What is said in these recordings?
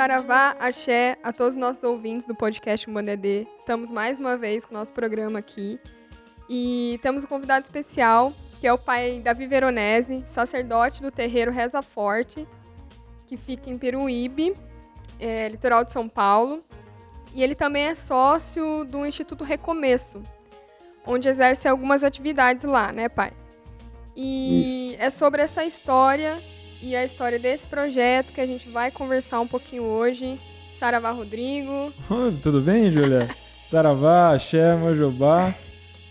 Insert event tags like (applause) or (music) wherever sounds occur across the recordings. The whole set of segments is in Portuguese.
Saravá, axé a todos os nossos ouvintes do podcast Umbandedê. Estamos mais uma vez com o nosso programa aqui. E temos um convidado especial, que é o pai Davi Veronese, sacerdote do terreiro Reza Forte, que fica em Peruíbe, é, litoral de São Paulo. E ele também é sócio do Instituto Recomeço, onde exerce algumas atividades lá, né, pai? E Isso. é sobre essa história e a história desse projeto que a gente vai conversar um pouquinho hoje. Saravá Rodrigo. (laughs) Tudo bem, Júlia? Saravá, Axé, Mojobá.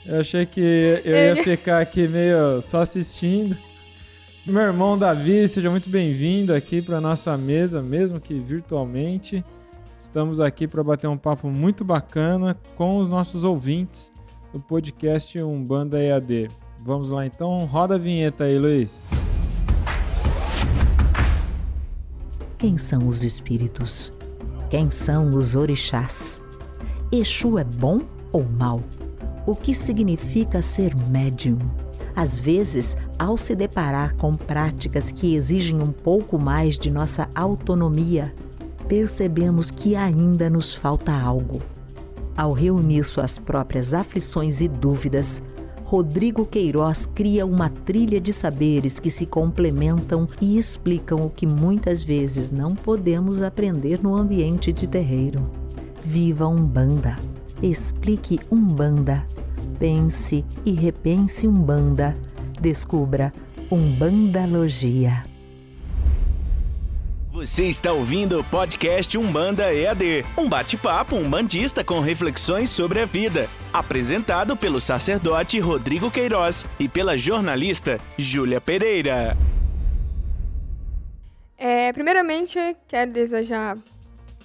Eu achei que eu Ele... ia ficar aqui meio só assistindo. Meu irmão Davi, seja muito bem-vindo aqui para nossa mesa, mesmo que virtualmente. Estamos aqui para bater um papo muito bacana com os nossos ouvintes do podcast Umbanda EAD. Vamos lá então, roda a vinheta aí, Luiz. Quem são os espíritos? Quem são os orixás? Exu é bom ou mal? O que significa ser médium? Às vezes, ao se deparar com práticas que exigem um pouco mais de nossa autonomia, percebemos que ainda nos falta algo. Ao reunir suas próprias aflições e dúvidas, Rodrigo Queiroz cria uma trilha de saberes que se complementam e explicam o que muitas vezes não podemos aprender no ambiente de terreiro. Viva Umbanda! Explique Umbanda. Pense e repense Umbanda. Descubra Umbandalogia. Você está ouvindo o podcast Umbanda EAD, um bate-papo umbandista com reflexões sobre a vida, apresentado pelo sacerdote Rodrigo Queiroz e pela jornalista Júlia Pereira. É, primeiramente, quero desejar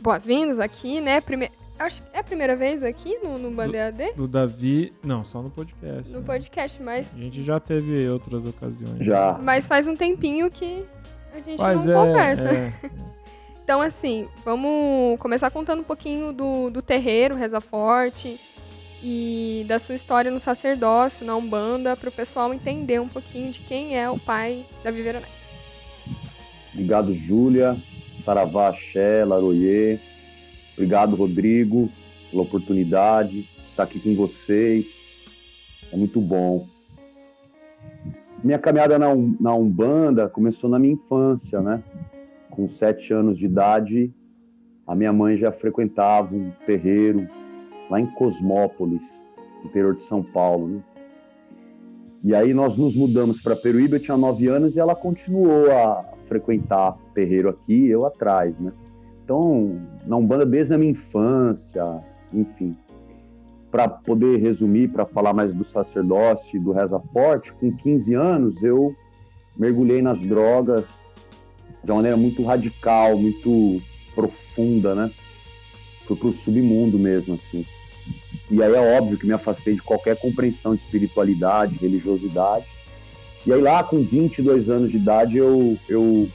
boas-vindas aqui, né? Prime... Acho que é a primeira vez aqui no, no Banda EAD? Do Davi, não, só no podcast. No né? podcast, mas. A gente já teve outras ocasiões. Já. Mas faz um tempinho que a gente Mas não é, conversa. É, é. (laughs) então, assim, vamos começar contando um pouquinho do, do terreiro, Reza Forte, e da sua história no sacerdócio, na Umbanda, para o pessoal entender um pouquinho de quem é o pai da Viveronés. Obrigado, Júlia, Saravá, Xé, Laroyer. Obrigado, Rodrigo, pela oportunidade de estar aqui com vocês. É muito bom. Minha caminhada na, na Umbanda começou na minha infância, né? Com sete anos de idade, a minha mãe já frequentava um terreiro lá em Cosmópolis, interior de São Paulo. Né? E aí nós nos mudamos para Peruíbe, eu tinha nove anos e ela continuou a frequentar terreiro aqui, eu atrás, né? Então, na Umbanda desde a minha infância, enfim para poder resumir, para falar mais do sacerdócio e do reza forte, com 15 anos eu mergulhei nas drogas de uma maneira muito radical, muito profunda, né? Fui para o submundo mesmo, assim. E aí é óbvio que me afastei de qualquer compreensão de espiritualidade, religiosidade. E aí lá com 22 anos de idade eu, eu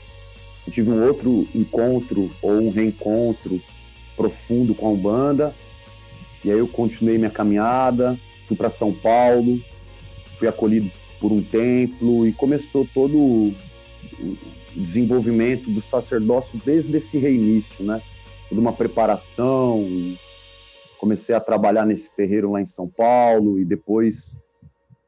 tive um outro encontro ou um reencontro profundo com a Umbanda e aí eu continuei minha caminhada, fui para São Paulo, fui acolhido por um templo e começou todo o desenvolvimento do sacerdócio desde esse reinício, né? Toda uma preparação. Comecei a trabalhar nesse terreiro lá em São Paulo e depois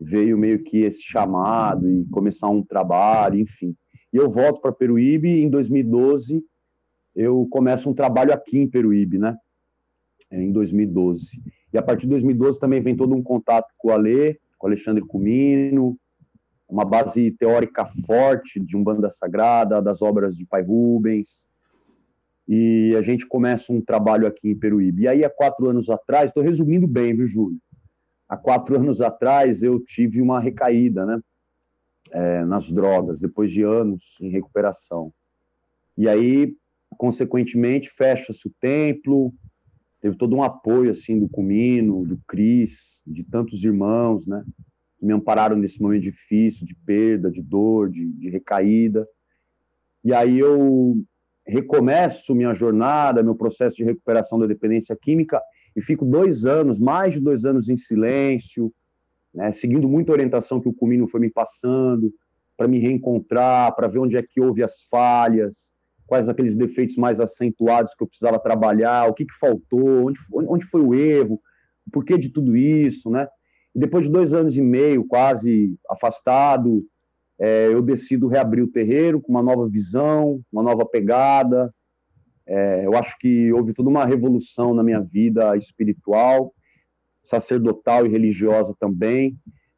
veio meio que esse chamado e começar um trabalho, enfim. E eu volto para Peruíbe e em 2012 eu começo um trabalho aqui em Peruíbe, né? Em 2012. E a partir de 2012 também vem todo um contato com o Alê, com o Alexandre Comino, uma base teórica forte de um banda sagrada, das obras de Pai Rubens. E a gente começa um trabalho aqui em Peruíbe. E aí, há quatro anos atrás, estou resumindo bem, viu, Júlio? Há quatro anos atrás, eu tive uma recaída, né? É, nas drogas, depois de anos em recuperação. E aí, consequentemente, fecha-se o templo, teve todo um apoio assim do Comino, do Cris, de tantos irmãos, né? Que me ampararam nesse momento difícil de perda, de dor, de, de recaída. E aí eu recomeço minha jornada, meu processo de recuperação da dependência química, e fico dois anos, mais de dois anos em silêncio, né, seguindo muita orientação que o Comino foi me passando, para me reencontrar, para ver onde é que houve as falhas, quais aqueles defeitos mais acentuados que eu precisava trabalhar, o que, que faltou, onde, onde foi o erro, o porquê de tudo isso, né? E depois de dois anos e meio, quase afastado, é, eu decido reabrir o terreiro com uma nova visão, uma nova pegada. É, eu acho que houve toda uma revolução na minha vida espiritual, sacerdotal e religiosa também,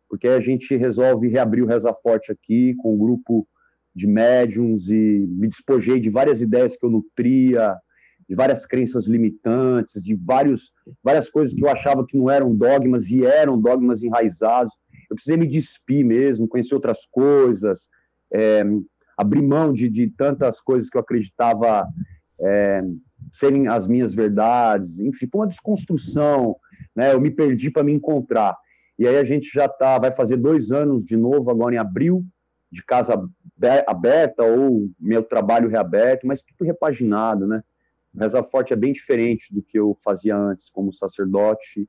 porque a gente resolve reabrir o Reza Forte aqui com um grupo de médiums e me despojei de várias ideias que eu nutria, de várias crenças limitantes, de vários, várias coisas que eu achava que não eram dogmas e eram dogmas enraizados. Eu precisei me despir mesmo, conhecer outras coisas, é, abrir mão de, de tantas coisas que eu acreditava é, serem as minhas verdades. Enfim, foi uma desconstrução. Né? Eu me perdi para me encontrar. E aí a gente já tá, vai fazer dois anos de novo, agora em abril, de casa aberta ou meu trabalho reaberto, mas tudo repaginado, né? Reza Forte é bem diferente do que eu fazia antes, como sacerdote,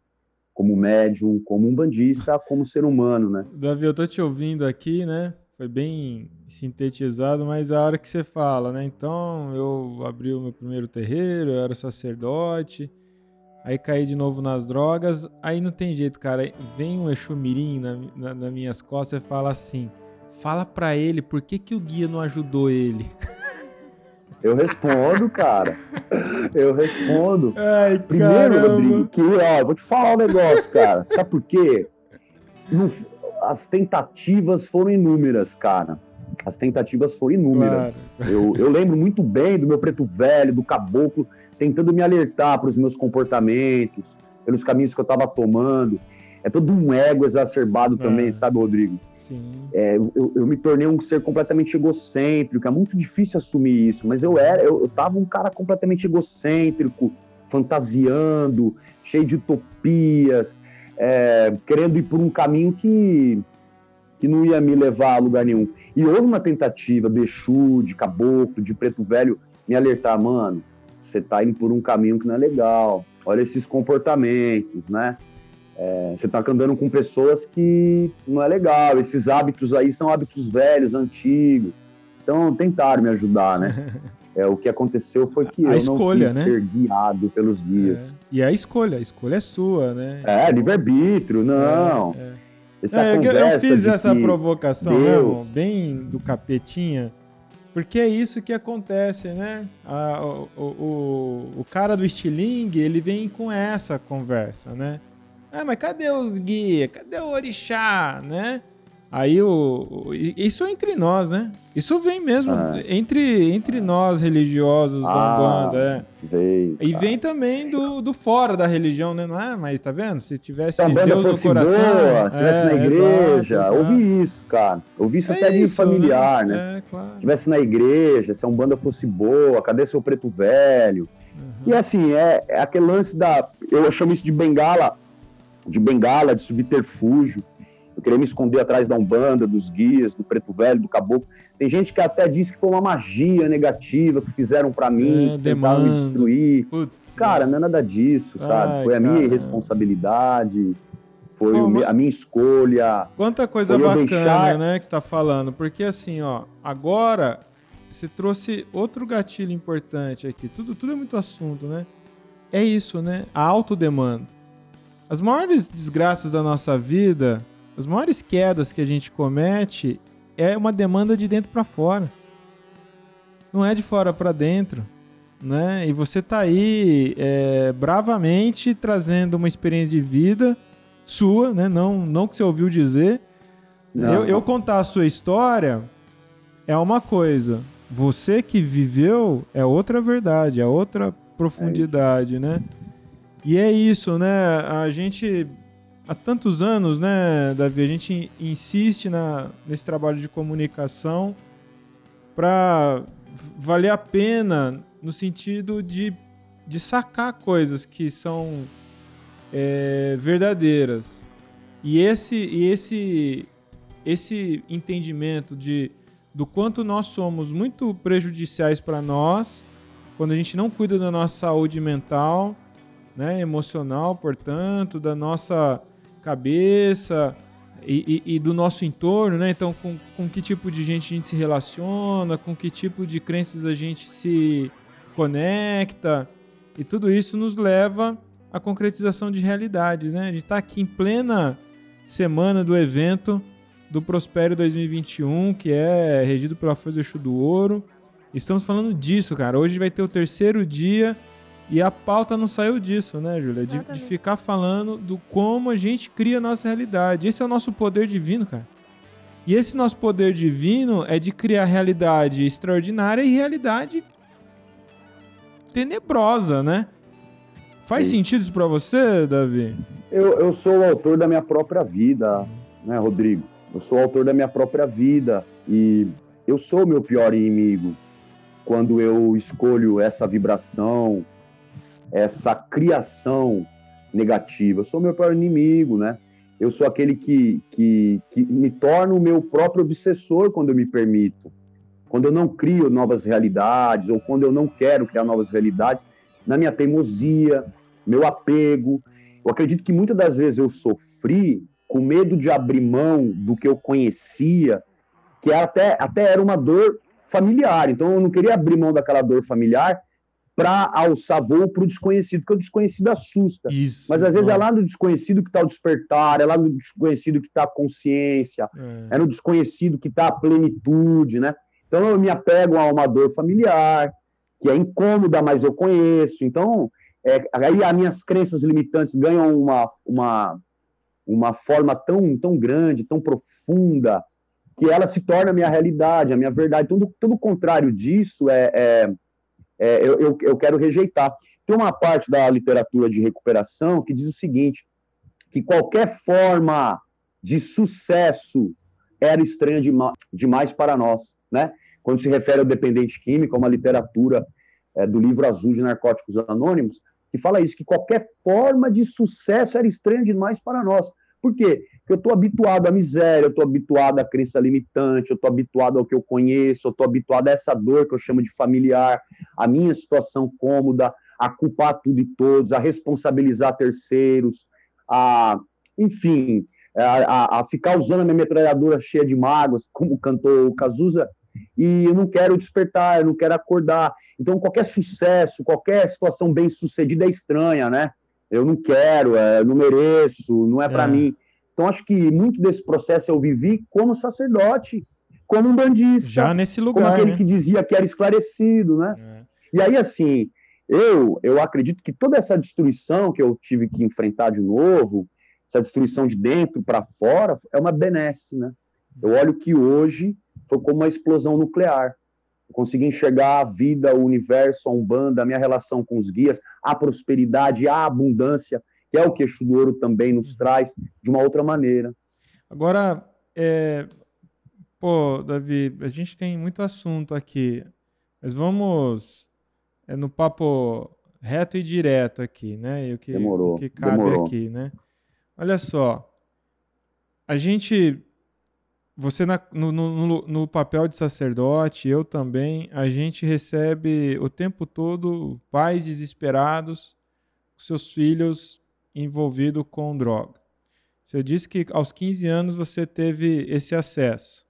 como médium, como um bandista, como ser humano, né? Davi, eu tô te ouvindo aqui, né? Foi bem sintetizado, mas a hora que você fala, né? Então, eu abri o meu primeiro terreiro, eu era sacerdote, aí caí de novo nas drogas, aí não tem jeito, cara. Vem um Exu Mirim na, na, nas minhas costas e fala assim, fala pra ele por que, que o guia não ajudou ele. Eu respondo, cara. Eu respondo. Ai, Primeiro. Rodrigo, que ó, eu vou te falar um negócio, cara. Sabe por quê? As tentativas foram inúmeras, cara. As tentativas foram inúmeras. Claro. Eu, eu lembro muito bem do meu preto velho, do caboclo, tentando me alertar para os meus comportamentos, pelos caminhos que eu estava tomando é todo um ego exacerbado também, É. sabe, Rodrigo? Sim. É, eu, eu me tornei um ser completamente egocêntrico, é muito difícil assumir isso, mas eu era, eu, eu tava um cara completamente egocêntrico, fantasiando, cheio de utopias, é, querendo ir por um caminho que, que não ia me levar a lugar nenhum. E houve uma tentativa do Exu, de Caboclo, de Preto Velho, me alertar, mano, você tá indo por um caminho que não é legal, olha esses comportamentos, né? É, você tá andando com pessoas que não é legal, esses hábitos aí são hábitos velhos, antigos. Então tentaram me ajudar, né? (laughs) É, o que aconteceu foi que A eu escolha, não quis né? ser guiado pelos guias. É. E a escolha, a escolha é sua, né? É, livre-arbítrio, não. É, é. É, eu- eu fiz essa provocação Deus- mesmo, bem do capetinha, porque é isso que acontece, né? A- o, o, o- o cara do estilingue, ele vem com essa conversa, né? Ah, mas cadê os guias? Cadê o orixá, né? Aí o, isso é entre nós, né? Isso vem mesmo Ah. entre, entre nós religiosos da Ah, Umbanda, é. veio. E vem também do, do fora da religião, né? Não é? Mas tá vendo? Se tivesse Se a banda Deus no coração. boa, se estivesse é, na igreja, exato, ouvi isso, cara. Ouvi isso É até de familiar, né? É, claro. Estivesse na igreja, se a Umbanda fosse boa, cadê seu preto velho? Uhum. E assim, é, é aquele lance da. Eu chamo isso de bengala, de bengala, de subterfúgio. Eu queria me esconder atrás da Umbanda, dos guias, do preto velho, do caboclo. Tem gente que até diz que foi uma magia negativa que fizeram pra mim, É, que tentaram me destruir. Putz, Cara, não é nada disso, sabe? Ai, foi a minha caramba. irresponsabilidade, foi mas- a minha escolha. Quanta coisa bacana, deixar- né, que você tá falando. Porque assim, ó, agora você trouxe outro gatilho importante aqui. Tudo, tudo é muito assunto, né? É isso, né? A autodemanda. As maiores desgraças da nossa vida, as maiores quedas que a gente comete é uma demanda de dentro pra fora. Não é de fora pra dentro, né? E você tá aí é, bravamente trazendo uma experiência de vida sua, né? Não, não que você ouviu dizer. Eu, eu contar a sua história é uma coisa. Você que viveu é outra verdade, é outra profundidade, né? E é isso, né? A gente há tantos anos, né, Davi, a gente insiste na, nesse trabalho de comunicação para valer a pena no sentido de, de sacar coisas que são é, verdadeiras. E esse, e esse, esse entendimento de do quanto nós somos muito prejudiciais para nós quando a gente não cuida da nossa saúde mental né, emocional, portanto, da nossa cabeça e, e, e, do nosso entorno, né? Então, com, com que tipo de gente a gente se relaciona, com que tipo de crenças a gente se conecta, e tudo isso nos leva à concretização de realidades, né? A gente está aqui em plena semana do evento do Prospero 2021, que é regido pela Força do Ouro. Estamos falando disso, cara. Hoje vai ter o terceiro dia e a pauta não saiu disso, né, Júlia? De, de, ficar falando do como a gente cria a nossa realidade. Esse é o nosso poder divino, cara. E esse nosso poder divino é de criar realidade extraordinária e realidade tenebrosa, né? Faz Sim. sentido isso para você, Davi? Eu, eu sou o autor da minha própria vida, né, Rodrigo? Eu sou o autor da minha própria vida e eu sou o meu pior inimigo quando eu escolho essa vibração, essa criação negativa. Eu sou meu pior inimigo, né? Eu sou aquele que, que, que me torna o meu próprio obsessor quando eu me permito. Quando eu não crio novas realidades ou quando eu não quero criar novas realidades, na minha teimosia, meu apego. Eu acredito que muitas das vezes eu sofri com medo de abrir mão do que eu conhecia, que até, até era uma dor familiar. Então eu não queria abrir mão daquela dor familiar para alçar voo para o desconhecido, porque o desconhecido assusta. Isso, Mas às vezes é lá no desconhecido que está o despertar, é lá no desconhecido que está a consciência, é. é no desconhecido que está a plenitude, né? Então eu me apego a uma dor familiar, que é incômoda, mas eu conheço. Então, é, aí as minhas crenças limitantes ganham uma, uma, uma forma tão, tão grande, tão profunda, que ela se torna a minha realidade, a minha verdade. Tudo, tudo contrário disso é, é, é eu, eu, eu quero rejeitar. Tem uma parte da literatura de recuperação que diz o seguinte, que qualquer forma de sucesso era estranha demais para nós, né? Quando se refere ao dependente químico, uma literatura é, do livro azul de Narcóticos Anônimos, que fala isso, que qualquer forma de sucesso era estranha demais para nós. Por quê? Porque eu estou habituado à miséria, eu estou habituado à crença limitante, eu estou habituado ao que eu conheço, eu estou habituado a essa dor que eu chamo de familiar, a minha situação cômoda, a culpar tudo e todos, a responsabilizar terceiros, a, enfim, a, a, ficar usando a minha metralhadora cheia de mágoas, como cantou o Cazuza, e eu não quero despertar, eu não quero acordar. Então, qualquer sucesso, qualquer situação bem sucedida é estranha, né? Eu não quero, é, eu não mereço, não é para é. mim. Então, acho que muito desse processo eu vivi como sacerdote, como um bandista. Já nesse lugar. Como aquele né? que dizia que era esclarecido, né? É. E aí, assim, eu, eu acredito que toda essa destruição que eu tive que enfrentar de novo, essa destruição de dentro para fora, é uma benesse, né? Eu olho que hoje foi como uma explosão nuclear. Eu consegui enxergar a vida, o universo, a Umbanda, a minha relação com os guias, a prosperidade, a abundância, que é o que Exu do Ouro também nos traz, de uma outra maneira. Agora, é... pô, Davi, a gente tem muito assunto aqui, mas vamos é, no papo reto e direto aqui, né? E o que, demorou, o que cabe demorou. aqui, né? Olha só, a gente você na, no, no, no, papel de sacerdote, eu também, a gente recebe o tempo todo pais desesperados, seus filhos envolvidos com droga. Você disse que aos 15 anos você teve esse acesso.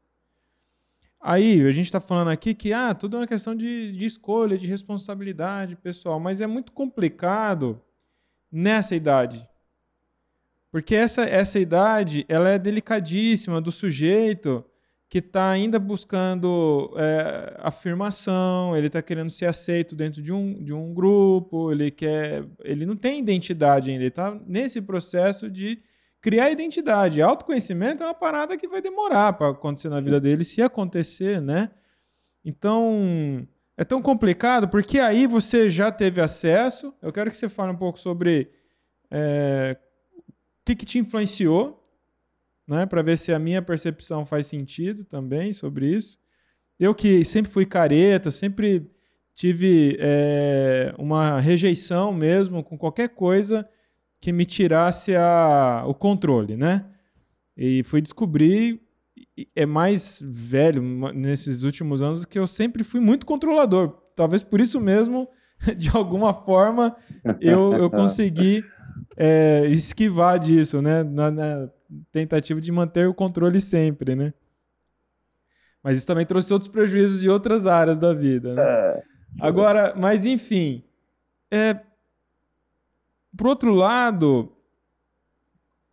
Aí, a gente está falando aqui que ah, tudo é uma questão de, de escolha, de responsabilidade pessoal, mas é muito complicado nessa idade porque essa, essa idade ela é delicadíssima do sujeito que está ainda buscando é, afirmação, ele está querendo ser aceito dentro de um, de um grupo, ele quer. Ele não tem identidade ainda, ele está nesse processo de criar identidade. Autoconhecimento é uma parada que vai demorar para acontecer na vida dele, se acontecer, né? Então, é tão complicado, porque aí você já teve acesso. Eu quero que você fale um pouco sobre é, que, que te influenciou, né, para ver se a minha percepção faz sentido também sobre isso. Eu que sempre fui careta, sempre tive é, uma rejeição mesmo com qualquer coisa que me tirasse a, o controle, né? E fui descobrir, é mais velho nesses últimos anos, que eu sempre fui muito controlador. Talvez por isso mesmo (laughs) de alguma forma eu, eu consegui é, esquivar disso, né? Na, na, tentativa de manter o controle sempre, né? Mas isso também trouxe outros prejuízos de outras áreas da vida. Né? É. Agora, mas enfim, é, por outro lado,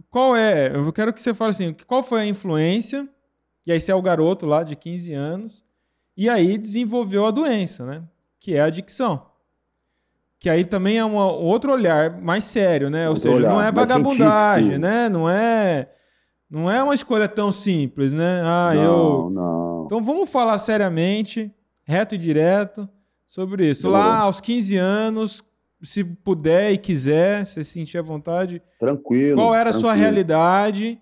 qual é? Eu quero que você fale assim, qual foi a influência? E aí você é o garoto lá de 15 anos e aí desenvolveu a doença, né? Que é a adicção. Que aí também é um outro olhar mais sério, né? Ou seja, olhar, não é vagabundagem, né? Não é não é uma escolha tão simples, né? Ah, não, eu não. Então vamos falar seriamente, reto e direto sobre isso. Lá aos 15 anos, se puder e quiser, se sentir à vontade. Tranquilo. Qual era tranquilo. a sua realidade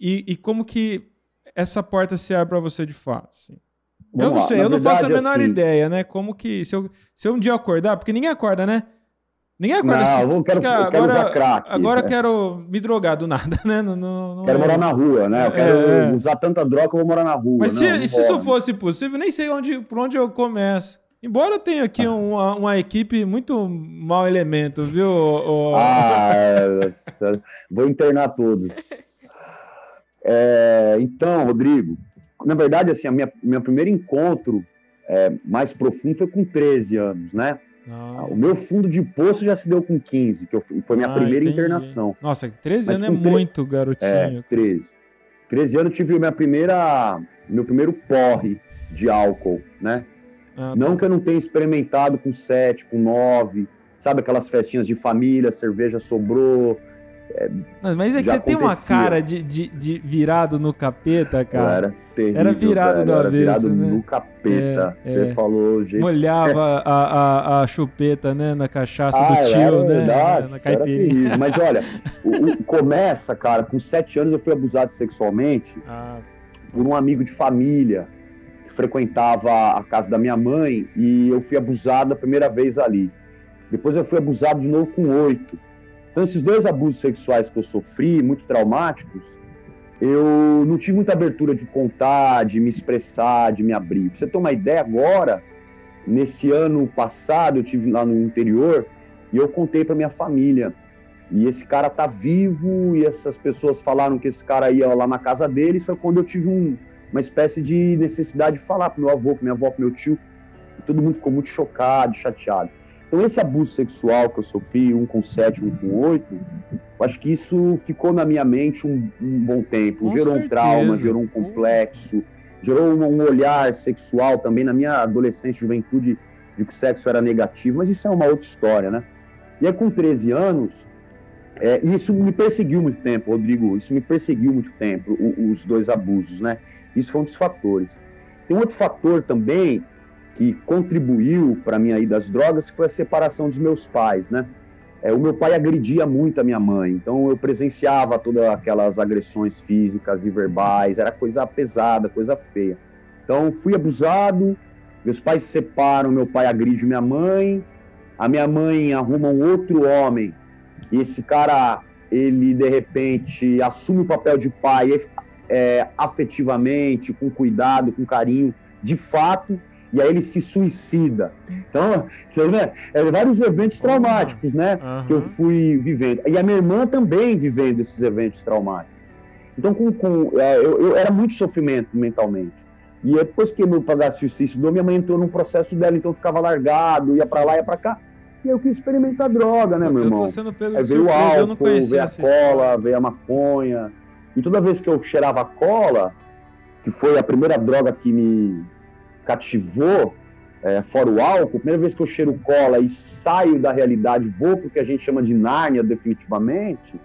e, e como que essa porta se abre para você de fato? Assim? Eu não sei, eu não faço a menor assim... ideia, né? Como que. Se eu, se eu um dia acordar, porque ninguém acorda, né? Ninguém acorda não, assim. Eu quero, eu agora quero crack, agora né? quero me drogar do nada, (laughs) né? Não, não, não quero é... morar na rua, né? Eu quero é, é. usar tanta droga que eu vou morar na rua. Mas se, se isso fosse possível, nem sei onde, por onde eu começo. Embora eu tenha aqui uma, uma equipe muito mau elemento, viu? O... Ah, (laughs) é, vou internar todos. É, então, Rodrigo, na verdade, assim, a minha, meu primeiro encontro é, mais profundo foi com 13 anos, né? Ah. O meu fundo de poço já se deu com 15, que eu, foi minha ah, primeira entendi. internação. Nossa, 13 Mas anos é muito, garotinho. É, 13. 13 anos eu tive minha primeira, meu primeiro porre de álcool, né? Ah, não tá. que eu não tenha experimentado com 7, com 9, sabe aquelas festinhas de família, cerveja sobrou, é, mas é que você tem uma cara de, de, de, virado no capeta, cara. era terrível, Era virado do avesso, virado né? no capeta. É, você é. falou, gente. Molhava (laughs) a, a, a, chupeta, né, na cachaça ah, do tio, era, né? Verdade, na caipirinha. Mas olha, (laughs) o, o, começa, cara, com sete anos eu fui abusado sexualmente ah, por um amigo de família que frequentava a casa da minha mãe e eu fui abusado a primeira vez ali. Depois eu fui abusado de novo com oito. Então, esses dois abusos sexuais que eu sofri, muito traumáticos, eu não tive muita abertura de contar, de me expressar, de me abrir. Pra você ter uma ideia, agora, nesse ano passado, eu tive lá no interior e eu contei para minha família. E esse cara tá vivo e essas pessoas falaram que esse cara ia lá na casa deles. Foi quando eu tive um, uma espécie de necessidade de falar pro meu avô, pro minha avó, pro meu tio. E todo mundo ficou muito chocado, chateado. Então, esse abuso sexual que eu sofri, um com sete, um com oito, eu acho que isso ficou na minha mente um, um bom tempo. Com gerou certeza. um trauma, gerou um complexo, gerou um, um, olhar sexual também na minha adolescência, juventude, de que o sexo era negativo, mas isso é uma outra história, né? E aí, com 13 anos, é, isso me perseguiu muito tempo, Rodrigo, isso me perseguiu muito tempo, o, os dois abusos, né? Isso foi um dos fatores. Tem um outro fator também que contribuiu para mim aí das drogas foi a separação dos meus pais, né? É, o meu pai agredia muito a minha mãe, então eu presenciava todas aquelas agressões físicas e verbais, era coisa pesada, coisa feia. Então fui abusado, meus pais se separam, meu pai agride minha mãe, a minha mãe arruma um outro homem, e esse cara, ele de repente assume o papel de pai é, afetivamente, com cuidado, com carinho, de fato, e aí ele se suicida. Então, vê, é, vários eventos traumáticos, né, uhum. que eu fui vivendo. E a minha irmã também vivendo esses eventos traumáticos. Então, com, com é, eu, eu, era muito sofrimento mentalmente. E depois que meu padrasto se suicidou, minha mãe entrou num processo dela, então ficava largado, ia para lá, ia para cá. E eu quis experimentar droga, né, meu irmão? Eu tô sendo pego Aí veio o álcool, eu não veio a cola, veio a maconha. E toda vez que eu cheirava cola, que foi a primeira droga que me cativou, é, fora o álcool, primeira vez que eu cheiro cola e saio da realidade, vou porque a gente chama de Nárnia definitivamente,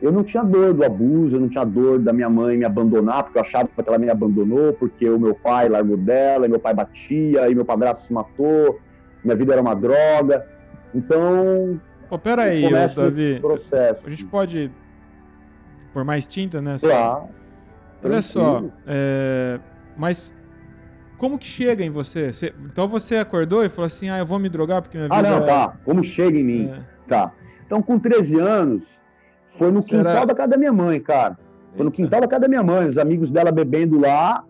eu não tinha dor do abuso, eu não tinha dor da minha mãe me abandonar, porque eu achava que ela me abandonou, porque o meu pai largou dela, e meu pai batia, e meu padrasto se matou, minha vida era uma droga. Então. Pô, peraí, Davi. Processo. A gente pode por mais tinta, né? Claro. Olha só, é, mas como que chega em você? você? Então você acordou e falou assim: ah, eu vou me drogar porque minha vida. Ah, não, é... tá. Como chega em mim? É. Tá. Então, com 13 anos, foi no Será? quintal da casa da minha mãe, cara. Foi Eita. no quintal da casa da minha mãe, os amigos dela bebendo lá.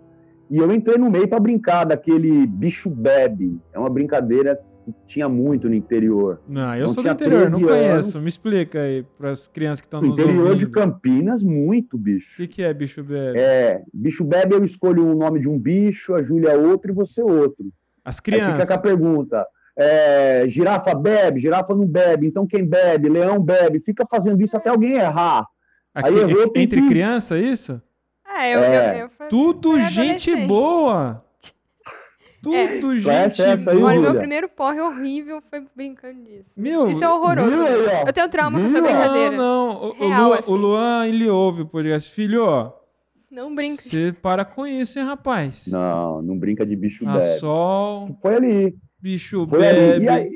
E eu entrei no meio para brincar daquele bicho bebe. É uma brincadeira que tinha muito no interior. Não, eu Então, sou do interior, não 13 conheço. anos. Me explica aí para as crianças que estão No nos interior ouvindo. de Campinas, muito, O bicho. que, que é bicho bebe? É, bicho bebe, eu escolho o nome de um bicho, a Júlia outro e você outro. As Aí fica crianças. com a pergunta. é, girafa bebe, girafa não bebe, então quem bebe? Leão bebe. Fica fazendo isso até alguém errar. Aqui, aí entre que- crianças, isso? É, eu, É. eu, eu fa- Tudo era gente boa. Tudo gente Conhece essa aí. Olha, meu primeiro porre horrível foi brincando disso. Meu, isso, isso é horroroso. Aí, ó? Eu tenho trauma com essa brincadeira. Não, não. O, o Real, Luan, assim. o Luan, ele ouve o podcast. Filho, ó, Não brinca. você para com isso, hein, rapaz? Não, não brinca de bicho A bebe. sol, Foi ali. bicho Foi ali. bebe. E aí,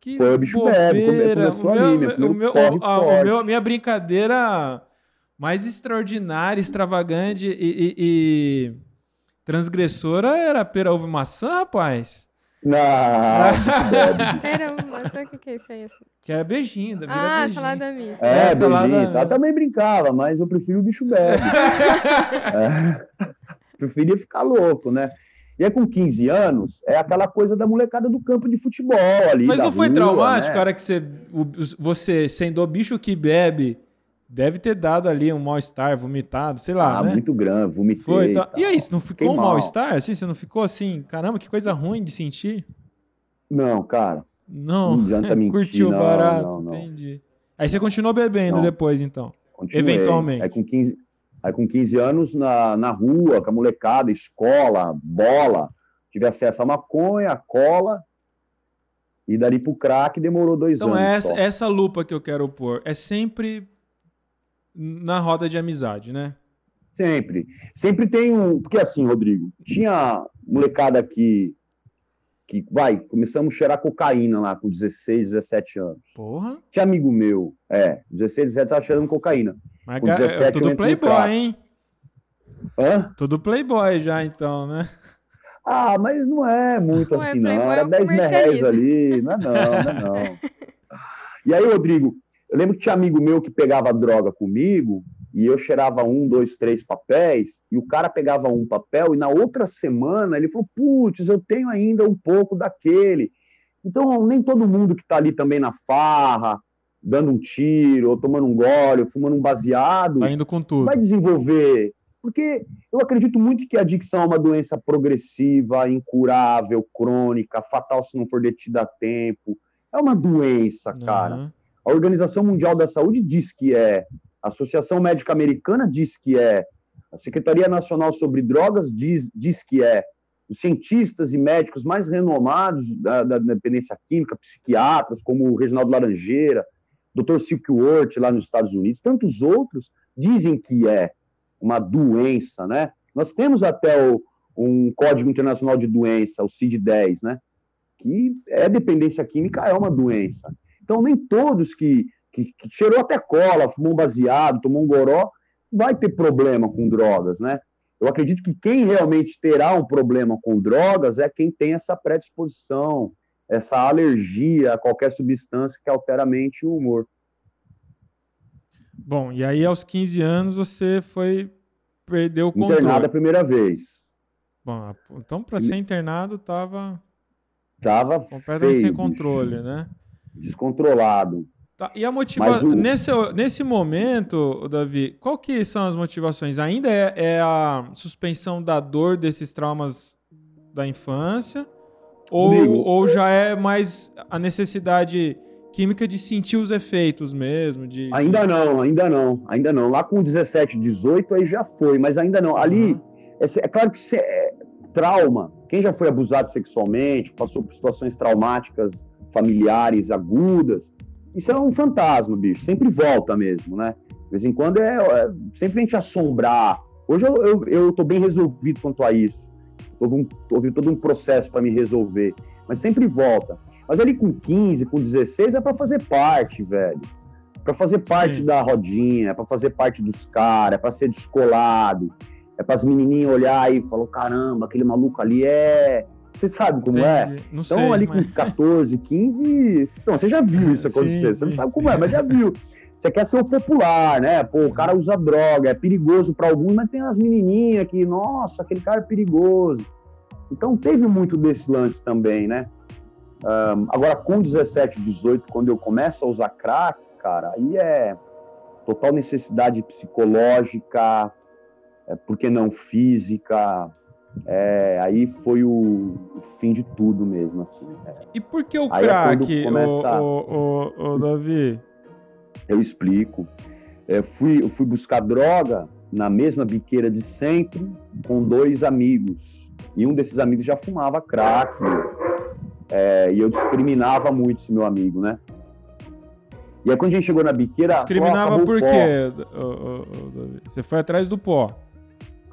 Que Foi o bicho bebe, bobeira. começou O meu, ali, meu o meu, corre a- o meu- minha brincadeira mais extraordinária, extravagante e, e- e transgressora era pera, ovo, maçã, rapaz. não. (laughs) Pera, mas o que, que é isso aí? assim? Que era beijinho, da Ah, beijinho. salada mista. É, É, salada- beijinho? Eu também brincava, mas eu prefiro o bicho bebe. (laughs) É. Preferia ficar louco, né? E aí, com 15 anos, é aquela coisa da molecada do campo de futebol ali. Mas não foi rua, traumático, né? cara, que você, o- você sendo o bicho que bebe, deve ter dado ali um mal-estar, vomitado, sei lá, Ah, né? muito grande, vomitei. Foi, tal. E aí, você não ficou Fiquei um mal. mal-estar? Assim, você não ficou assim, caramba, que coisa ruim de sentir? Não, cara, Não, Não adianta (laughs) mentir, curtiu não, barato, não, não. entendi. Aí você continuou bebendo depois, então. continuei. Eventualmente. Aí com 15, aí com 15 anos, na, na rua, com a molecada, escola, bola, tive acesso a maconha, cola, e dali pro crack demorou dois Então anos. essa, só. essa lupa que eu quero pôr é sempre na roda de amizade, né? Sempre. Sempre tem um. Porque assim, Rodrigo, tinha molecada que. que vai, começamos a cheirar cocaína lá com 16, 17 anos. Porra. Tinha amigo meu, é, 16, 17 tava cheirando cocaína. Mas Com ga- 17 é eu tudo playboy, hein? Hã? Tudo playboy já, então, né? Ah, mas não é muito Não é assim, não. Playboy, é Era um 10 mil reais ali. Não é não, não é não. (laughs) E aí, Rodrigo, eu lembro que tinha amigo meu que pegava droga comigo e eu cheirava um, dois, três papéis e o cara pegava um papel e na outra semana ele falou, putz, eu tenho ainda um pouco daquele. Então, nem todo mundo que está ali também na farra, dando um tiro, ou tomando um gole, ou fumando um baseado, Tá indo com tudo. vai desenvolver. Porque eu acredito muito que a adicção é uma doença progressiva, incurável, crônica, fatal se não for detida a tempo. É uma doença, cara. Aham. A Organização Mundial da Saúde diz que é, a Associação Médica Americana diz que é, a Secretaria Nacional sobre Drogas diz, diz que é, os cientistas e médicos mais renomados da, da dependência química, psiquiatras, como o Reginaldo Laranjeira, Dr. Silkworth lá nos Estados Unidos, tantos outros, dizem que é uma doença, né? Nós temos até o, um Código Internacional de Doença, o CID-10, né? Que é dependência química, é uma doença. Então, nem todos que, que, que cheirou até cola, fumou um baseado, tomou um goró, vai ter problema com drogas, né? Eu acredito que quem realmente terá um problema com drogas é quem tem essa predisposição, essa alergia a qualquer substância que altera a mente e o humor. Bom, e aí aos 15 anos você foi perder o controle. Internado a primeira vez. Bom, então para ser internado tava Tava completamente feio, sem controle, né? Descontrolado. Tá, e a motivação. O- Nesse, nesse momento, Davi, qual que são as motivações? Ainda é, é a suspensão da dor desses traumas da infância? Ou, Rodrigo. ou já é mais a necessidade química de sentir os efeitos mesmo? De, Ainda não, ainda não, ainda não. Lá com 17, 18 aí já foi, mas ainda não. Ali, Uhum. é, é claro que é trauma. Quem já foi abusado sexualmente, passou por situações traumáticas familiares agudas, isso é um fantasma, bicho. Sempre volta mesmo, né? De vez em quando é, é sempre vem te assombrar. Hoje eu, eu, eu tô bem resolvido quanto a isso. Houve, um, houve todo um processo para me resolver, mas sempre volta. Mas ali com 15, com 16 é para fazer parte, velho. Para fazer parte Sim. da rodinha, é para fazer parte dos caras, é para ser descolado, é para as menininhas olhar e falar: caramba, aquele maluco ali é. Você sabe como é? Entendi. Não Então, sei. ali mas- com 14, 15. Não, você já viu isso (laughs) Sim, acontecer. você não sim, sabe sim. como é, mas já viu. Você quer ser o popular, né? Pô, o cara usa droga, é perigoso para alguns, mas tem as menininhas que, nossa, aquele cara é perigoso. Então, teve muito desse lance também, né? Um, agora, com 17, 18, quando eu começo a usar crack, cara, aí é total necessidade psicológica, é, por que não física, é, aí foi o, o, fim de tudo mesmo, assim. É. E por que o aí é crack, é começa... o, o, o, Davi? Eu explico. Eu fui, eu fui buscar droga na mesma biqueira de sempre com dois amigos. E um desses amigos já fumava crack. É, e eu discriminava muito esse meu amigo, né? E aí quando a gente chegou na biqueira... Discriminava por quê, Você foi atrás do pó.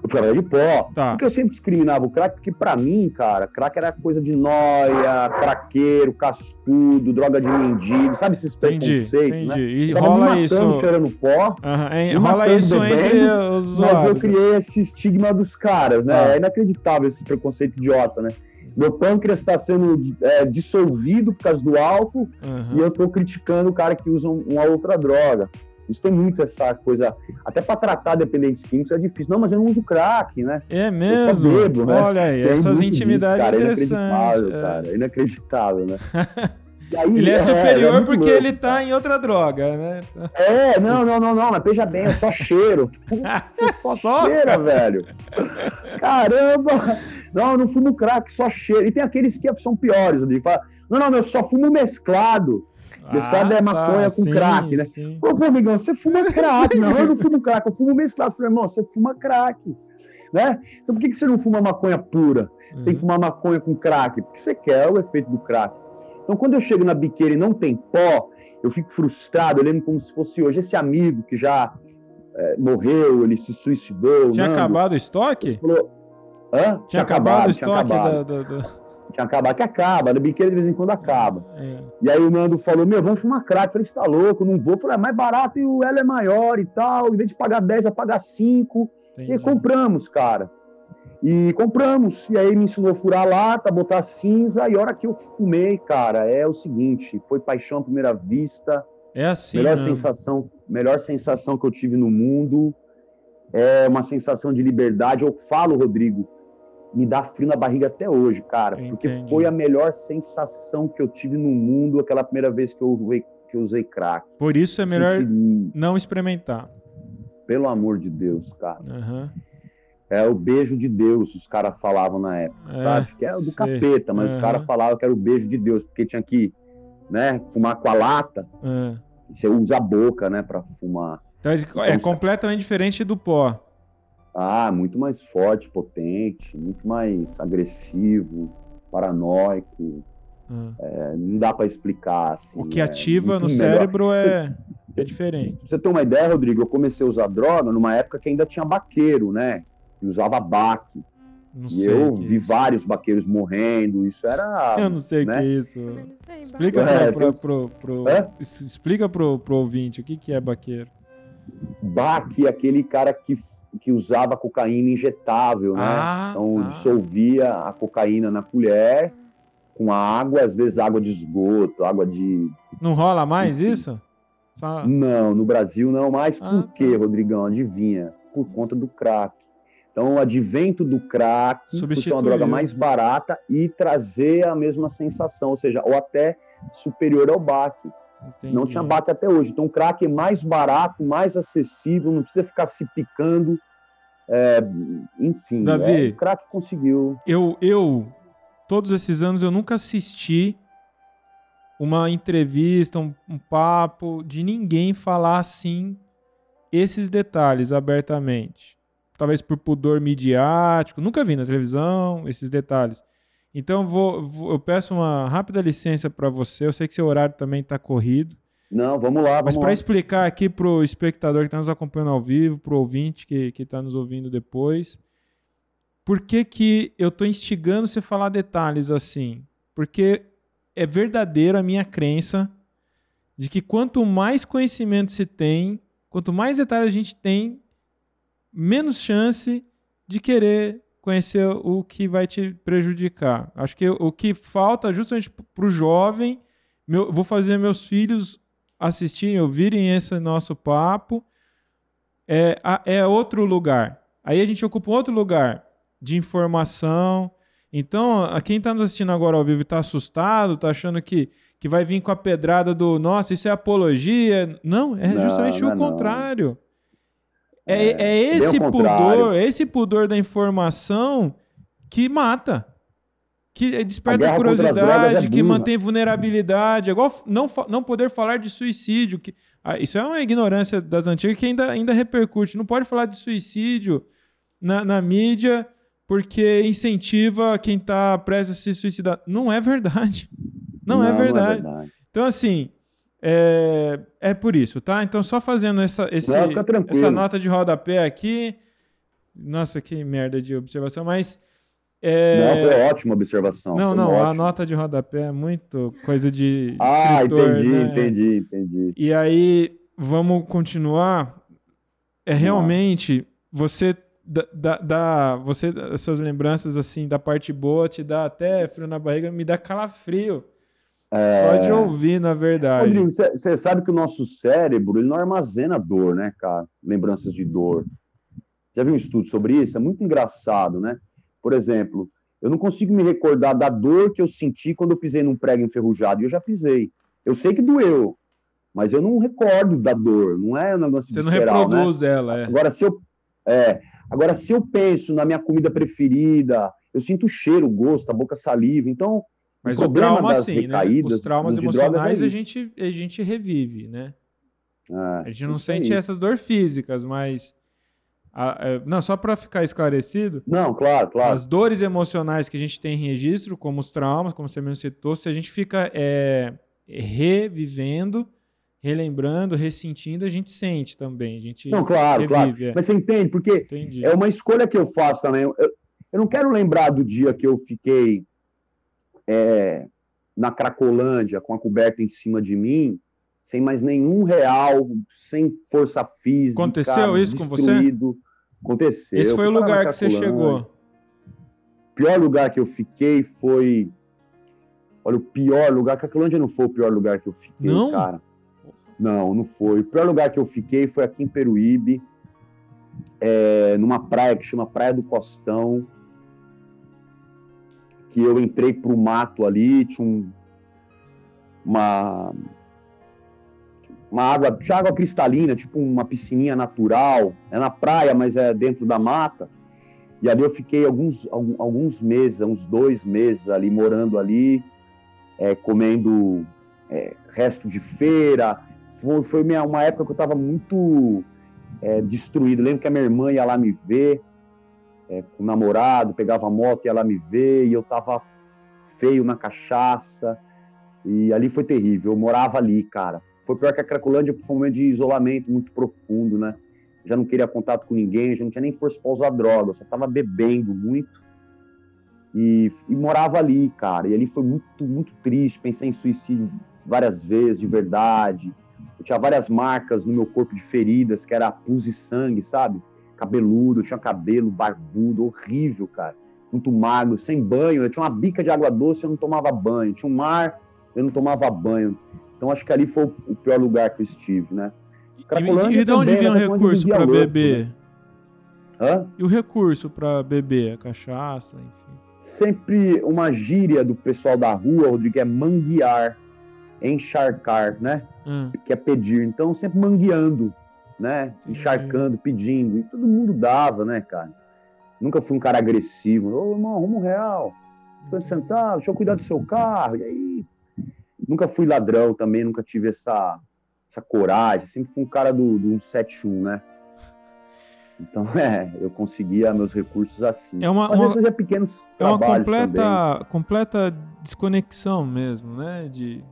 Eu atrás de pó. Tá. Porque eu sempre discriminava o crack, porque pra mim, cara, crack era coisa de noia, craqueiro, cascudo, droga de mendigo, sabe esses preconceitos, entendi, né? E rola isso... cheirando pó. Uhum, rola isso bebendo, entre os. Mas eu criei esse estigma dos caras, né? Tá. É inacreditável esse preconceito idiota, né? Meu pâncreas está sendo é, dissolvido por causa do álcool uhum. e eu estou criticando o cara que usa uma outra droga. Isso tem muito essa coisa. Até para tratar dependentes químicos é difícil. Não, mas eu não uso crack, né? É mesmo? Bebo, né? Olha aí, tem essas intimidades disso, cara, interessantes. É inacreditável, é. cara. Inacreditável, né? (laughs) Aí, ele é, é superior é, porque louco. ele tá em outra droga, né? É, não, não, não, não, mas veja bem, é só cheiro. Você (laughs) só, só cheira, velho. Caramba! Não, eu não fumo crack, só cheiro. E tem aqueles que são piores, ali. Fala, não, não, eu só fumo mesclado. Mesclado ah, é maconha tá, com sim, crack, né? Sim. Pô, pô, amigão, você fuma (laughs) crack. não, eu não fumo crack, eu fumo mesclado. Falei, irmão, você fuma crack. Né? Então por que, que você não fuma maconha pura? Você uhum. tem que fumar maconha com crack? Porque você quer o efeito do crack. Então quando eu chego na biqueira e não tem pó, eu fico frustrado, eu lembro como se fosse hoje esse amigo que já é, morreu, ele se suicidou. Tinha Nando, acabado o estoque? Falou, Hã? Tinha, tinha acabado, acabado, o estoque acabado. Da, da, da tinha acabado, que acaba, na biqueira de vez em quando acaba. É. E aí o Nando falou, meu, vamos fumar crack. Eu falei, você tá louco, não vou. Eu falei, é mais barato e o ela é maior e tal. Em vez de pagar 10, vai pagar 5. Entendi. E compramos, cara. E compramos. E aí me ensinou a furar a lata, botar cinza. E a hora que eu fumei, cara, é o seguinte, foi paixão à primeira vista. É assim, melhor sensação, melhor sensação que eu tive no mundo. É uma sensação de liberdade. Eu falo, Rodrigo, me dá frio na barriga até hoje, cara. Entendi. Porque foi a melhor sensação que eu tive no mundo aquela primeira vez que eu, que eu usei crack. Por isso é melhor Senti... não experimentar. Pelo amor de Deus, cara. Uhum. É o beijo de Deus, os caras falavam na época, é, sabe? Que é do sei. capeta, mas uhum. os caras falavam que era o beijo de Deus, porque tinha que né, fumar com a lata. Uhum. Você usa a boca, né, pra fumar. Então, é, é completamente diferente do pó. Ah, muito mais forte, potente, muito mais agressivo, paranoico. Hum. É, não dá para explicar. Assim, o que é ativa no melhor. cérebro é, é diferente. Pra você ter uma ideia, Rodrigo, eu comecei a usar droga numa época que ainda tinha baqueiro, né? E usava baque. Não e eu vi isso. vários baqueiros morrendo, isso era. Eu não sei o né? que é isso. explica é, pro, pro, pro, explica pro, pro ouvinte o que, que é baqueiro. Baque é aquele cara que que usava cocaína injetável, né? Ah, então tá. dissolvia a cocaína na colher com água, às vezes água de esgoto, água de. Não rola mais Enfim. isso? Só... Não, no Brasil não mais. Ah, Por quê, tá. Rodrigão? Adivinha? Por conta do crack. Então, o advento do crack ser uma droga mais barata e trazer a mesma sensação, ou seja, ou até superior ao baque. Entendi. Não tinha bate até hoje. Então, o crack é mais barato, mais acessível, não precisa ficar se picando. É, enfim, Davi, é, o crack conseguiu. Eu, eu, todos esses anos, eu nunca assisti uma entrevista, um, um papo de ninguém falar assim esses detalhes abertamente. Talvez por pudor midiático, nunca vi na televisão esses detalhes. Então, vou, vou, eu peço uma rápida licença para você. Eu sei que seu horário também está corrido. Não, vamos lá. Vamos Mas para explicar aqui para o espectador que está nos acompanhando ao vivo, para o ouvinte que está nos ouvindo depois, por que, que eu estou instigando você a falar detalhes assim? Porque é verdadeira a minha crença de que quanto mais conhecimento se tem, quanto mais detalhes a gente tem, menos chance de querer conhecer o que vai te prejudicar. Acho que o que falta justamente para o jovem, meu, vou fazer meus filhos assistirem, ouvirem esse nosso papo, é, é outro lugar. Aí a gente ocupa um outro lugar de informação. Então, a quem está nos assistindo agora ao vivo está assustado, está achando que, que vai vir com a pedrada do nossa, isso é apologia. Não, é Não, justamente não o é contrário. É, É, é esse pudor, é esse pudor da informação que mata. Que desperta contra as curiosidade, é que mantém vulnerabilidade. É igual não, não poder falar de suicídio. Que, ah, isso é uma ignorância das antigas que ainda, ainda repercute. Não pode falar de suicídio na, na mídia porque incentiva quem está prestes a se suicidar. Não é verdade. Não, é verdade. Então, assim, é, é por isso, tá? Então, só fazendo essa, esse, Não, essa nota de rodapé aqui. Nossa, que merda de observação, mas. é, Não, foi ótima observação. não, não, a ótimo. nota de rodapé é muito coisa de Ah, escritor, entendi, né? entendi, entendi. E aí, vamos continuar. É realmente você dá, dá, você as suas lembranças assim da parte boa te dá até frio na barriga, me dá calafrio. Só de ouvir, na verdade. É. Rodrigo, você sabe que o nosso cérebro ele não armazena dor, né, cara? Lembranças de dor. Já viu um estudo sobre isso? É muito engraçado, né? Por exemplo, eu não consigo me recordar da dor que eu senti quando eu pisei num prego enferrujado. E eu já pisei. Eu sei que doeu, mas eu não recordo da dor. Não é um negócio Você não visceral, né? reproduz ela, é. Agora, se eu, é, agora, se eu penso na minha comida preferida, eu sinto o cheiro, o gosto, a boca saliva. Então, Mas o, problema trauma, sim, né? Os traumas é emocionais a isso. gente, a gente revive, né? é, A gente não isso sente essas dores físicas, mas. a- é, não, só para ficar esclarecido, Não, claro, claro. as dores emocionais que a gente tem em registro, como os traumas, como você mesmo citou, se a gente fica é, revivendo, relembrando, ressentindo, a gente sente também. A gente Não, claro, claro. revive. é. Mas você entende? Porque Entendi. é uma escolha que eu faço também. Eu, eu não quero lembrar do dia que eu fiquei é, na Cracolândia com a coberta em cima de mim, sem mais nenhum real, sem força física. Aconteceu isso com você? Aconteceu. Esse foi o lugar que você chegou. O pior lugar que eu fiquei foi. Olha, o pior lugar. Cracolândia não foi o pior lugar que eu fiquei, Não? cara. Não, não foi. O pior lugar que eu fiquei foi aqui em Peruíbe, é, numa praia que chama Praia do Costão. Que eu entrei pro mato ali, tinha um, uma. Uma água, tinha água cristalina, tipo uma piscininha natural. É na praia, mas é dentro da mata. E ali eu fiquei alguns, alguns meses, uns dois meses ali, morando ali, é, comendo é, resto de feira. Foi, foi minha, uma época que eu estava muito é, destruído. Lembro que a minha irmã ia lá me ver, é, com o namorado, pegava a moto, ia lá me ver, e eu estava feio na cachaça. E ali foi terrível. Eu morava ali, cara. Foi pior que a Cracolândia, foi um momento de isolamento muito profundo, né? já não queria contato com ninguém, já não tinha nem força para usar droga, só tava bebendo muito. E, e morava ali, cara. E ali foi muito, muito triste. Pensei em suicídio várias vezes, de verdade. Eu tinha várias marcas no meu corpo de feridas, que era pus e sangue, sabe? Cabeludo, tinha cabelo barbudo, horrível, cara. Muito magro, sem banho. Eu tinha uma bica de água doce, eu não tomava banho. Tinha um mar, eu não tomava banho. Então acho que ali foi o pior lugar que eu estive, né? E, e de onde também, vinha o né? Recurso para beber? né? Hã? E o recurso para beber? A cachaça, enfim. Sempre uma gíria do pessoal da rua, Rodrigo, é manguear, encharcar, né? Ah, Que é pedir. Então, sempre mangueando, né? Entendi. Encharcando, pedindo. E todo mundo dava, né, cara? Nunca fui um cara agressivo. Ô, irmão, arruma um real. 50 centavos, deixa eu cuidar do seu carro. E aí? Nunca fui ladrão também, nunca tive essa, essa coragem. Sempre fui um cara do, do 171, né? Então, (laughs) é, eu conseguia meus recursos assim. É uma- uma- fazia pequenos É uma também. completa, completa desconexão mesmo, né? De,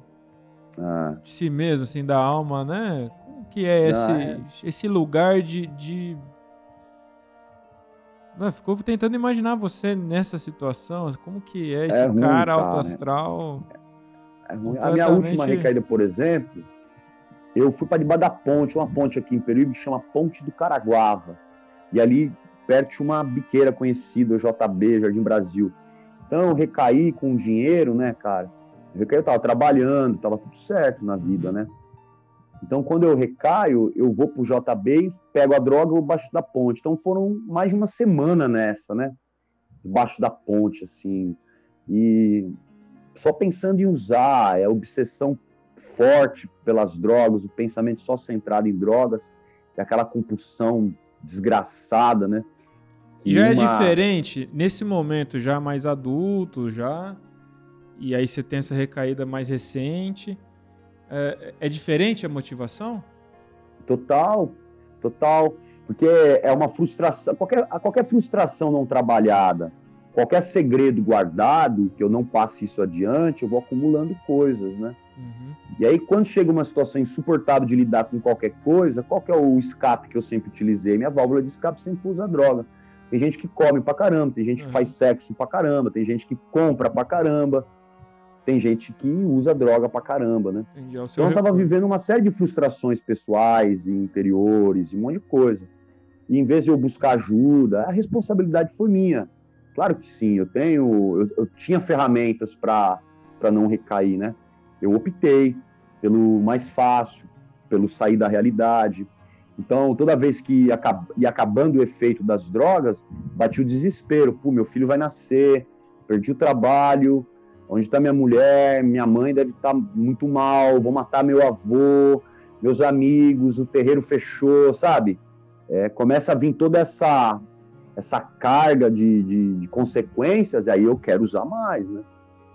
Ah, de si mesmo, assim, da alma, né? Que é esse, Ah, é. esse lugar de. de... Não, ficou tentando imaginar você nessa situação. Como que é esse ruim, cara cara. alto astral? é ruim. A minha última Completamente- recaída, por exemplo, eu fui para debaixo da ponte, uma ponte aqui em Peruíbe que chama Ponte do Caraguava. E ali perto tinha uma biqueira conhecida, JB, Jardim Brasil. Então eu recaí com dinheiro, né, cara? Eu recaí, eu tava trabalhando, tava tudo certo na vida, né? Então quando eu recaio, eu vou pro JB, pego a droga e vou baixo da ponte. Então foram mais de uma semana nessa, né? debaixo da ponte, assim, e só pensando em usar, é obsessão forte pelas drogas, o pensamento só centrado em drogas, é aquela compulsão desgraçada, né? Que já é uma... é diferente nesse momento já mais adulto, já e aí você tem essa recaída mais recente. É, é diferente a motivação? Total, total, porque é uma frustração, qualquer, qualquer frustração não trabalhada, qualquer segredo guardado, que eu não passe isso adiante, eu vou acumulando coisas, né? Uhum. E aí, quando chega uma situação insuportável de lidar com qualquer coisa, qual que é o escape que eu sempre utilizei? Minha válvula de escape sempre usa droga. Tem gente que come pra caramba, tem gente uhum. que faz sexo pra caramba, tem gente que compra pra caramba, tem gente que usa droga pra caramba, né? Entendi, é então eu tava vivendo uma série de frustrações pessoais e interiores, e um monte de coisa. E em vez de eu buscar ajuda, a responsabilidade foi minha. Claro que sim, eu tenho, eu, eu tinha ferramentas para não recair, né? Eu optei pelo mais fácil, pelo sair da realidade. Então, toda vez que ia, ia acabando o efeito das drogas, bati o desespero. Pô, meu filho vai nascer, perdi o trabalho, onde está minha mulher, minha mãe deve estar tá muito mal, vou matar meu avô, meus amigos, o terreiro fechou, sabe? É, começa a vir toda essa essa carga de, de, de, consequências, e aí eu quero usar mais, né?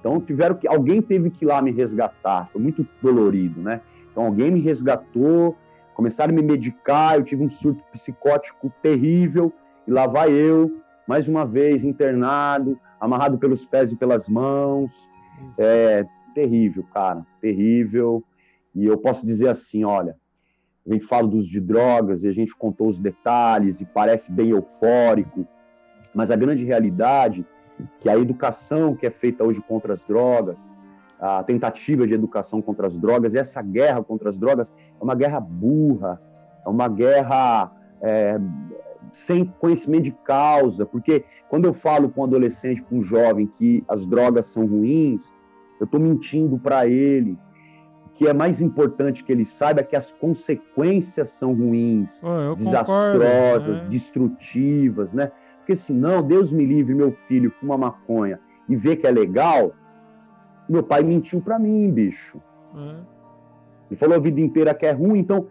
Então tiveram que alguém teve que ir lá me resgatar, foi muito dolorido, né? Então alguém me resgatou, começaram a me medicar, eu tive um surto psicótico terrível e lá vai eu mais uma vez internado, amarrado pelos pés e pelas mãos. É terrível, cara, terrível. E eu posso dizer assim, olha, a gente fala dos de drogas e a gente contou os detalhes e parece bem eufórico, mas a grande realidade que a educação que é feita hoje contra as drogas, a tentativa de educação contra as drogas, essa guerra contra as drogas é uma guerra burra, é uma guerra é, sem conhecimento de causa, porque quando eu falo com um adolescente, com um jovem que as drogas são ruins, eu estou mentindo para ele. O que é mais importante que ele saiba é que as consequências são ruins, oh, desastrosas, concordo, né? destrutivas, né? Porque senão, Deus me livre, meu filho fuma maconha e vê que é legal, meu pai mentiu para mim, bicho. É. Ele falou a vida inteira que é ruim, então.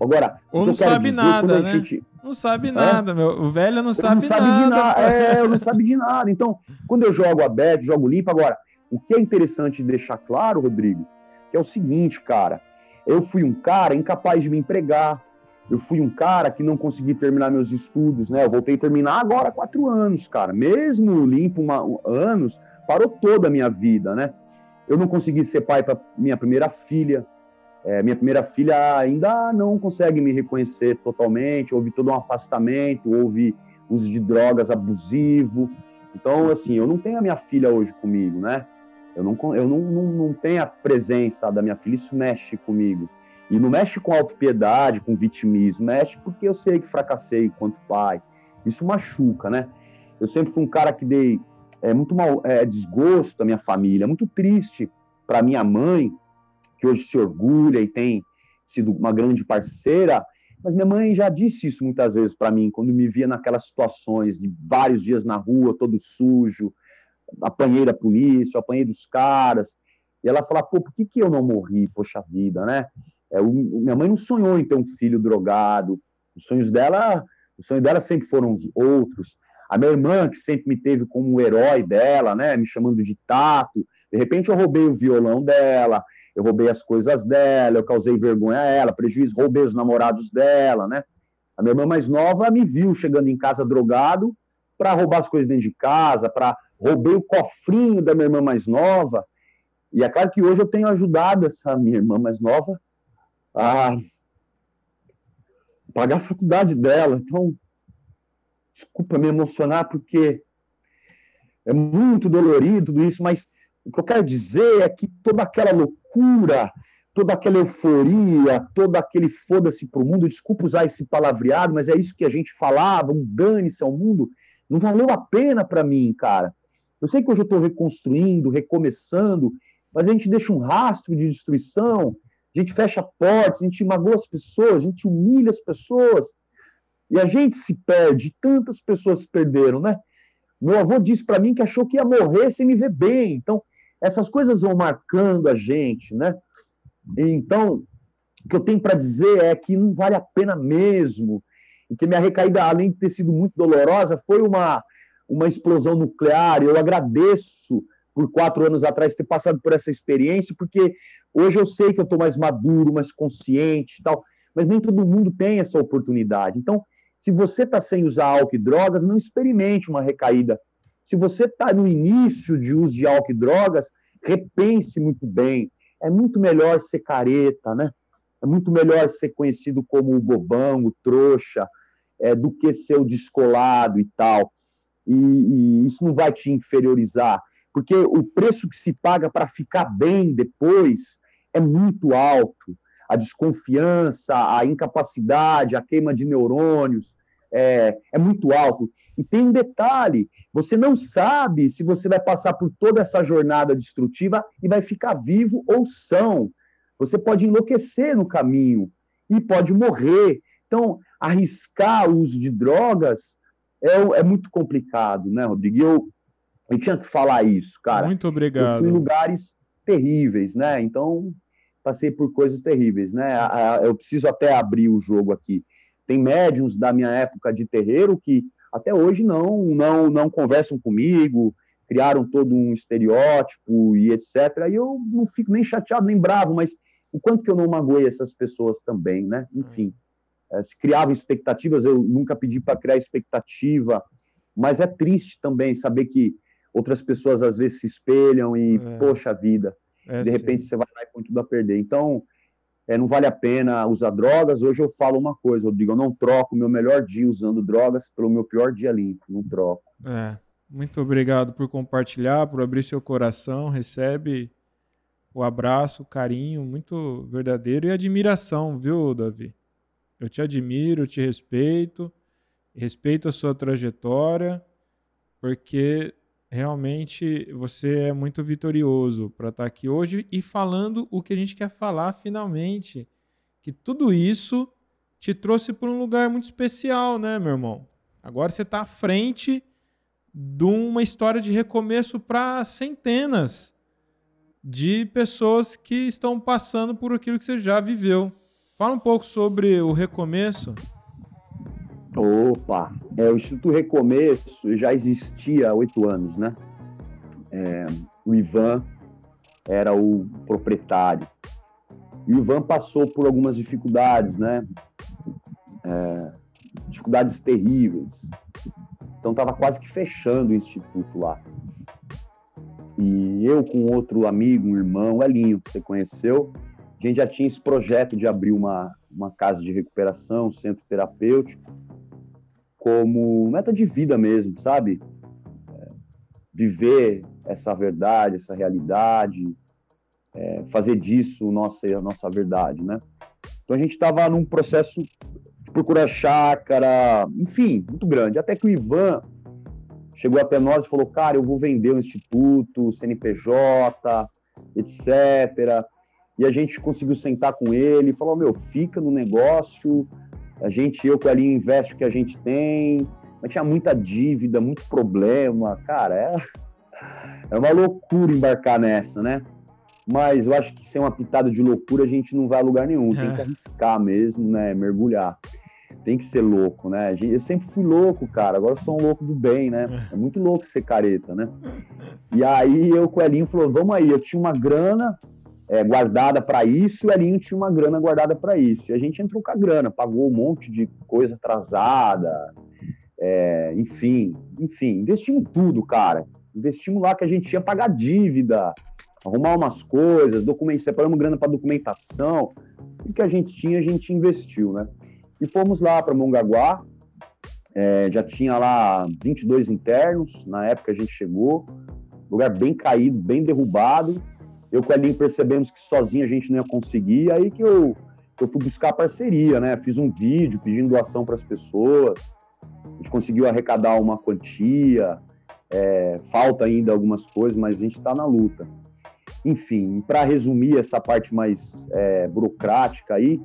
Agora. Ou não sabe nada, né? Gente... Não sabe é? nada, meu. O velho não sabe, não sabe nada. nada. É, eu não (laughs) sabe de nada. Então, quando eu jogo aberto, jogo limpo, agora, o que é interessante deixar claro, Rodrigo, que é o seguinte, cara. Eu fui um cara incapaz de me empregar, eu fui um cara que não consegui terminar meus estudos, né? Eu voltei a terminar agora há quatro anos, cara. Mesmo limpo uma, um, anos, parou toda a minha vida, né? Eu não consegui ser pai para minha primeira filha. É, minha primeira filha ainda não consegue me reconhecer totalmente. Houve todo um afastamento, houve uso de drogas abusivo. Então, assim, eu não tenho a minha filha hoje comigo, né? Eu não, eu não, não, não tenho a presença da minha filha, isso mexe comigo. E não mexe com autopiedade, com vitimismo, mexe porque eu sei que fracassei enquanto pai. Isso machuca, né? Eu sempre fui um cara que dei é, muito mal, é, desgosto da minha família, muito triste para minha mãe, que hoje se orgulha e tem sido uma grande parceira, mas minha mãe já disse isso muitas vezes para mim, quando me via naquelas situações de vários dias na rua, todo sujo, apanhei da polícia, apanhei dos caras, e ela fala, pô, por que, que eu não morri, poxa vida, né? É, o, minha mãe não sonhou em ter um filho drogado. Os sonhos dela, os sonhos dela sempre foram outros. A minha irmã, que sempre me teve como um herói dela, né, me chamando de tato, de repente eu roubei o violão dela, eu roubei as coisas dela, eu causei vergonha a ela, prejuízo, roubei os namorados dela, né? A minha irmã mais nova me viu chegando em casa drogado para roubar as coisas dentro de casa, para roubei o cofrinho da minha irmã mais nova. E é claro que hoje eu tenho ajudado essa minha irmã mais nova a pagar a faculdade dela. Então, desculpa me emocionar, porque é muito dolorido tudo isso, mas o que eu quero dizer é que toda aquela loucura, toda aquela euforia, todo aquele foda-se para o mundo, desculpa usar esse palavreado, mas é isso que a gente falava, um dane-se ao mundo, não valeu a pena para mim, cara. Eu sei que hoje eu estou reconstruindo, recomeçando, mas a gente deixa um rastro de destruição, a gente fecha portas, a gente magoa as pessoas, a gente humilha as pessoas, e a gente se perde, tantas pessoas se perderam, né? Meu avô disse para mim que achou que ia morrer sem me ver bem. Então, essas coisas vão marcando a gente, né? Então, o que eu tenho para dizer é que não vale a pena mesmo. E que minha recaída, além de ter sido muito dolorosa, foi uma, uma explosão nuclear. Eu agradeço por quatro anos atrás ter passado por essa experiência, porque hoje eu sei que eu estou mais maduro, mais consciente e tal, mas nem todo mundo tem essa oportunidade. Então, se você está sem usar álcool e drogas, não experimente uma recaída. Se você está no início de uso de álcool e drogas, repense muito bem. É muito melhor ser careta, né? É muito melhor ser conhecido como o bobão, o trouxa, é, do que ser o descolado e tal. E, e isso não vai te inferiorizar, porque o preço que se paga para ficar bem depois é muito alto a desconfiança, a incapacidade, a queima de neurônios é, é muito alto. E tem um detalhe: você não sabe se você vai passar por toda essa jornada destrutiva e vai ficar vivo ou são. Você pode enlouquecer no caminho e pode morrer. Então, arriscar o uso de drogas é, é muito complicado, né, Rodrigo? Eu, eu tinha que falar isso, cara. Muito obrigado. Em lugares terríveis, né? Então, passei por coisas terríveis, né? Eu preciso até abrir o jogo aqui. Tem médiums da minha época de terreiro que até hoje não não não conversam comigo, criaram todo um estereótipo e etc. E eu não fico nem chateado nem bravo, mas o quanto que eu não magoei essas pessoas também, né? Enfim, é, se criavam expectativas, eu nunca pedi para criar expectativa, mas é triste também saber que outras pessoas às vezes se espelham e é. poxa vida, é, de repente sim. você vai lá e põe tudo a perder. Então, é, não vale a pena usar drogas. Hoje eu falo uma coisa, Rodrigo, eu não troco meu melhor dia usando drogas pelo meu pior dia limpo, não troco. É, muito obrigado por compartilhar, por abrir seu coração, recebe o abraço, o carinho, muito verdadeiro e admiração, viu, Davi? Eu te admiro, eu te respeito, respeito a sua trajetória, porque realmente você é muito vitorioso para estar tá aqui hoje e falando o que a gente quer falar finalmente. Que tudo isso te trouxe para um lugar muito especial, né, meu irmão? Agora você está à frente de uma história de recomeço para centenas de pessoas que estão passando por aquilo que você já viveu. Fala um pouco sobre o recomeço. Opa, é, o Instituto Recomeço já existia há oito anos, né? É, o Ivan era o proprietário. E o Ivan passou por algumas dificuldades, né? É, dificuldades terríveis. Então estava quase que fechando o instituto lá. E eu com outro amigo, um irmão, o Elinho, que você conheceu, a gente já tinha esse projeto de abrir uma, uma casa de recuperação, um centro terapêutico como meta de vida mesmo, sabe? É, viver essa verdade, essa realidade, é, fazer disso nossa, a nossa verdade, né? Então a gente estava num processo de procurar chácara, enfim, muito grande. Até que o Ivan chegou até nós e falou: Cara, eu vou vender o instituto, o CNPJ, etc. E a gente conseguiu sentar com ele e falou: Meu, fica no negócio, a gente, eu com ali investe o que a gente tem, mas tinha muita dívida, muito problema, cara, é, é uma loucura embarcar nessa, né? Mas eu acho que sem uma pitada de loucura a gente não vai a lugar nenhum, tem que é. arriscar mesmo, né? Mergulhar. Tem que ser louco, né? Eu sempre fui louco, cara. Agora eu sou um louco do bem, né? É, é muito louco ser careta, né? E aí eu com o Elinho falou: vamos aí, eu tinha uma grana, é, guardada para isso, o Elinho tinha uma grana guardada para isso. E a gente entrou com a grana, pagou um monte de coisa atrasada, é, enfim, enfim, investimos tudo, cara. Investimos lá que a gente tinha pagar dívida, arrumar umas coisas, documentos, separamos grana para documentação, o que a gente tinha, a gente investiu, né? E fomos lá para Mongaguá, é, já tinha lá 22 internos, na época a gente chegou, lugar bem caído, bem derrubado, eu com o Elinho percebemos que sozinho a gente não ia conseguir, aí que eu, eu fui buscar parceria, né? Fiz um vídeo pedindo doação para as pessoas, a gente conseguiu arrecadar uma quantia, é, falta ainda algumas coisas, mas a gente está na luta. Enfim, para resumir essa parte mais é, burocrática aí,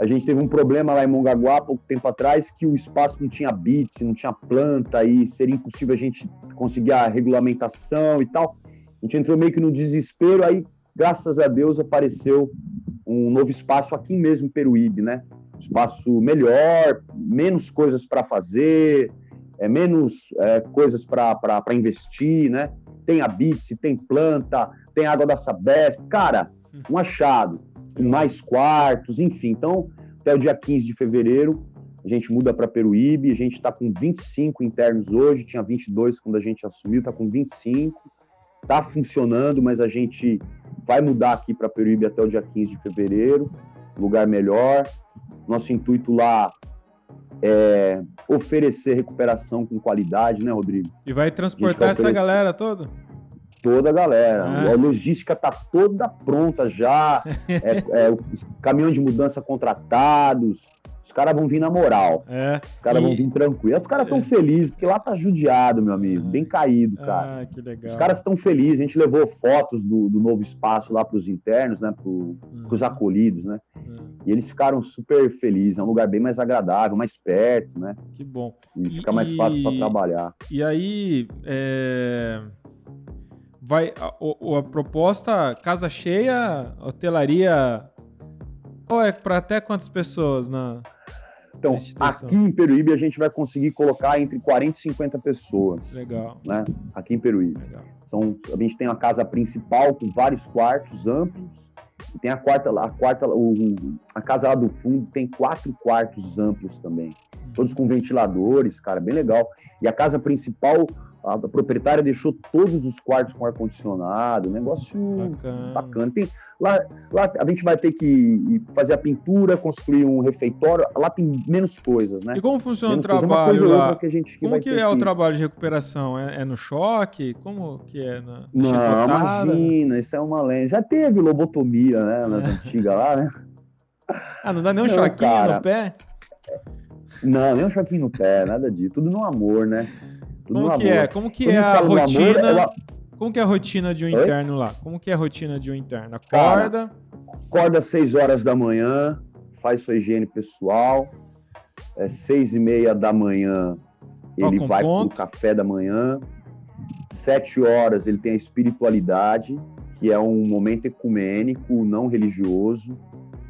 A gente teve um problema lá em Mongaguá, pouco tempo atrás, que o espaço não tinha bits, não tinha planta, e seria impossível a gente conseguir a regulamentação e tal. A gente entrou meio que no desespero, aí, graças a Deus, apareceu um novo espaço aqui mesmo em Peruíbe, né? Espaço melhor, menos coisas para fazer, é, menos é, coisas para investir, né? Tem a BITS, tem planta, tem água da Sabesp, cara, um achado, com mais quartos, enfim. Então, até o dia 15 de fevereiro, a gente muda para Peruíbe, a gente está com 25 internos hoje, tinha 22 quando a gente assumiu, está com 25, está funcionando, mas a gente vai mudar aqui para Peruíbe até o dia 15 de fevereiro, lugar melhor. Nosso intuito lá é oferecer recuperação com qualidade, né, Rodrigo? E vai transportar vai essa galera toda? Toda a galera. Ah. A logística tá toda pronta já. (laughs) é, é, caminhão de mudança contratados, os caras vão vir na moral. É. Os caras e... vão vir tranquilo. Os caras estão é. felizes, porque lá tá judiado, meu amigo. Bem caído, cara. Ah, que legal. Os caras estão felizes. A gente levou fotos do, do novo espaço lá para os internos, né? Para os uhum. acolhidos, né? Uhum. E eles ficaram super felizes. É um lugar bem mais agradável, mais perto, né? Que bom. E, e fica mais fácil para trabalhar. E aí, é... vai a, a, a proposta casa cheia, hotelaria ou é para até quantas pessoas na então, aqui em Peruíbe a gente vai conseguir colocar entre 40 e 50 pessoas. Legal. Né? Aqui em Peruíbe. Legal. São, a gente tem uma casa principal com vários quartos amplos. E tem a quarta lá, a quarta, o, a casa lá do fundo tem quatro quartos amplos também. Uhum. Todos com ventiladores, cara, bem legal. E a casa principal a proprietária deixou todos os quartos com ar-condicionado, negócio bacana. bacana. Tem, lá, lá a gente vai ter que fazer a pintura, construir um refeitório, lá tem menos coisas, né? E como funciona menos o trabalho lá? Que gente, que como que é que... o trabalho de recuperação? É, é, no choque? Como que é? Na Não, imagina, isso é uma lenda. Já teve lobotomia, né, nas (laughs) antigas lá, né? Ah, não dá nem um não, choquinho cara. no pé? Não, nem um choquinho no pé, nada disso. Tudo no amor, né? Como que é? Como que é a rotina? Amor, ela... Como que é a rotina de um Oi? interno lá? Como que é a rotina de um interno? Acorda? Cara, acorda às 6 horas da manhã, faz sua higiene pessoal. É seis e meia da manhã ele Toca um vai ponto. pro café da manhã. Sete horas ele tem a espiritualidade, que é um momento ecumênico, não religioso.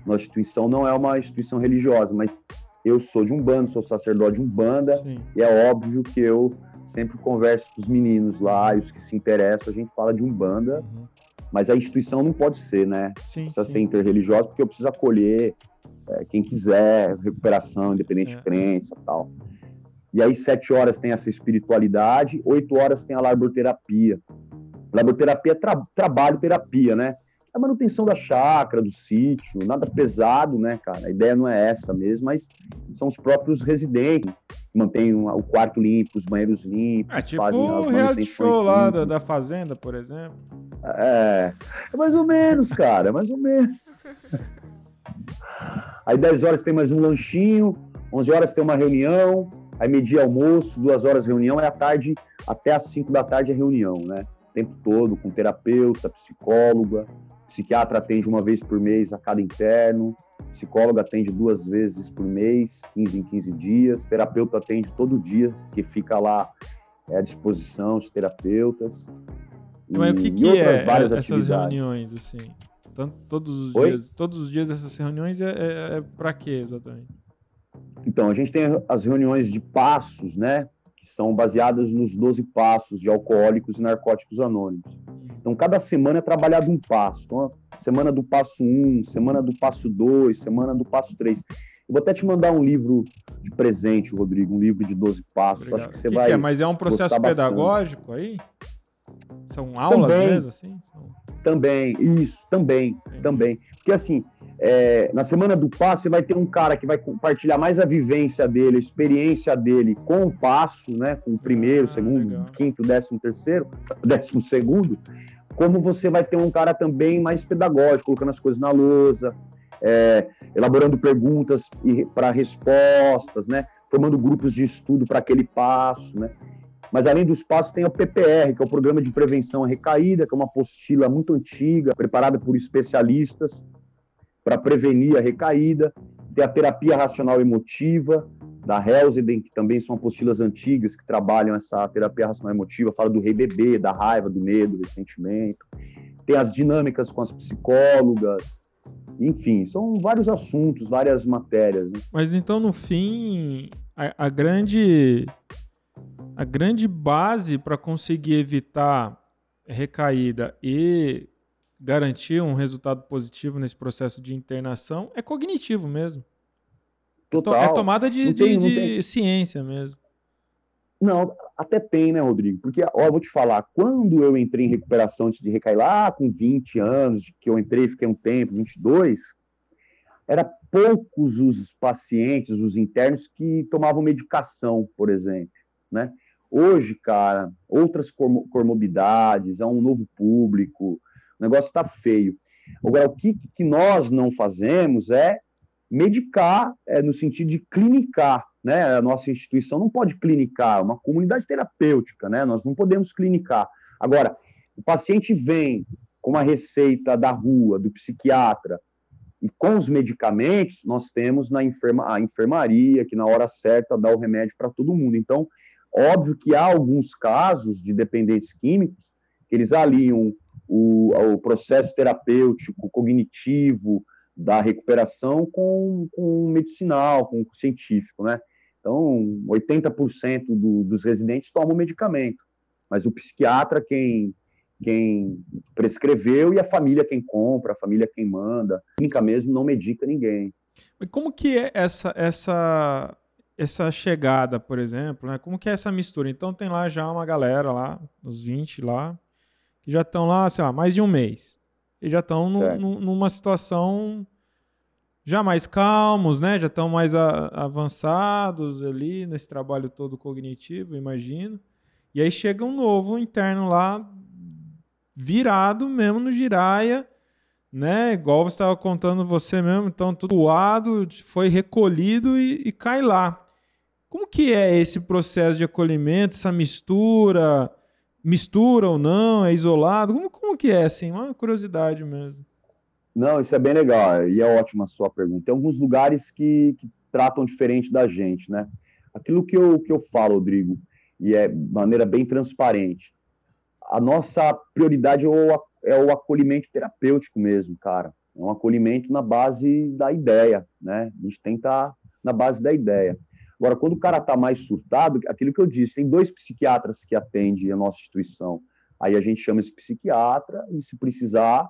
Nossa instituição não é uma instituição religiosa, mas eu sou de um bando, sou sacerdote de um banda, e é óbvio que eu sempre converso com os meninos lá e os que se interessam, a gente fala de Umbanda, uhum. mas a instituição não pode ser, né? Sim, Precisa sim. ser interreligiosa, porque eu preciso acolher é, quem quiser, recuperação, independente é. de crença tal. E aí, sete horas tem essa espiritualidade, oito horas tem a laborterapia. Laborterapia é tra trabalho terapia, né? A manutenção da chácara, do sítio, nada pesado, né, cara? A ideia não é essa mesmo, mas são os próprios residentes que mantêm o quarto limpo, os banheiros limpos. É tipo o reality show lá da, da, Fazenda, por exemplo. É, é mais ou menos, cara, é mais ou menos. Aí 10 horas tem mais um lanchinho, 11 horas tem uma reunião, aí meio-dia almoço, duas horas reunião, aí à tarde, até às 5 da tarde é reunião, né? O tempo todo, com terapeuta, psicóloga, Psiquiatra atende uma vez por mês a cada interno, psicólogo atende duas vezes por mês, 15 em 15 dias, terapeuta atende todo dia, que fica lá é, à disposição os terapeutas. Mas e, o que, que é essas reuniões, assim? Tanto, todos os Oi? dias, todos os dias essas reuniões é, é, é para quê exatamente? Então, a gente tem as reuniões de passos, né? Que são baseadas nos 12 passos de alcoólicos e narcóticos anônimos. Então, cada semana é trabalhado um passo. Então, semana do passo 1, semana do passo 2, semana do passo 3. Eu vou até te mandar um livro de presente, Rodrigo, um livro de 12 passos. Obrigado. Acho que você que vai. Que é? Mas é um processo pedagógico bastante. aí? São aulas também, mesmo, assim? São... Também, isso, também, Entendi. também. Porque assim, é, na semana do passo, você vai ter um cara que vai compartilhar mais a vivência dele, a experiência dele com o passo, né? Com o primeiro, ah, segundo, legal. quinto, décimo terceiro, (laughs) décimo segundo. Como você vai ter um cara também mais pedagógico, colocando as coisas na lousa, é, elaborando perguntas para respostas, né? Formando grupos de estudo para aquele passo, né? Mas além dos passos, tem o PPR, que é o Programa de Prevenção à Recaída, que é uma apostila muito antiga, preparada por especialistas, para prevenir a recaída. Tem a terapia racional emotiva, da Helseden, que também são apostilas antigas que trabalham essa terapia racional emotiva, fala do rei bebê, da raiva, do medo, do ressentimento. Tem as dinâmicas com as psicólogas, enfim, são vários assuntos, várias matérias. Né? Mas então, no fim, a, a grande a grande base para conseguir evitar recaída e garantir um resultado positivo nesse processo de internação é cognitivo mesmo. Total. É tomada de, tem, de, de ciência mesmo. Não, até tem, né, Rodrigo? Porque, ó, eu vou te falar, quando eu entrei em recuperação antes de recair lá com 20 anos, que eu entrei, fiquei um tempo, 22, era poucos os pacientes, os internos, que tomavam medicação, por exemplo, né? Hoje, cara, outras comorbidades, é um novo público, o negócio está feio. Agora, o que, que nós não fazemos é medicar, é, no sentido de clinicar, né? A nossa instituição não pode clinicar, é uma comunidade terapêutica, né? Nós não podemos clinicar. Agora, o paciente vem com uma receita da rua, do psiquiatra, e com os medicamentos, nós temos na enferma, a enfermaria, que na hora certa dá o remédio para todo mundo. Então, óbvio que há alguns casos de dependentes químicos que eles aliam o, o processo terapêutico, cognitivo, da recuperação com, com medicinal, com científico, né? Então, 80% do, dos residentes tomam medicamento, mas o psiquiatra quem quem prescreveu e a família quem compra, a família quem manda. A clínica mesmo não medica ninguém. E como que é essa essa essa chegada, por exemplo, né? Como que é essa mistura? Então tem lá já uma galera lá, uns 20 lá, que já estão lá, sei lá, mais de um mês. E já estão numa situação já mais calmos, né? Já estão mais a, avançados ali nesse trabalho todo cognitivo, imagino. E aí chega um novo interno lá, virado mesmo no giraia, né? Igual você estava contando você mesmo, então tudo doado, foi recolhido e, e cai lá. Como que é esse processo de acolhimento, essa mistura? Mistura ou não? É isolado? Como, como que é, assim? Uma curiosidade mesmo. Não, isso é bem legal, e é ótima a sua pergunta. Tem alguns lugares que, que tratam diferente da gente, né? Aquilo que eu, que eu falo, Rodrigo, e é de maneira bem transparente, a nossa prioridade é o, é o acolhimento terapêutico mesmo, cara. É um acolhimento na base da ideia, né? A gente tenta na base da ideia. Agora, quando o cara está mais surtado, aquilo que eu disse, tem dois psiquiatras que atendem a nossa instituição. Aí a gente chama esse psiquiatra e, se precisar,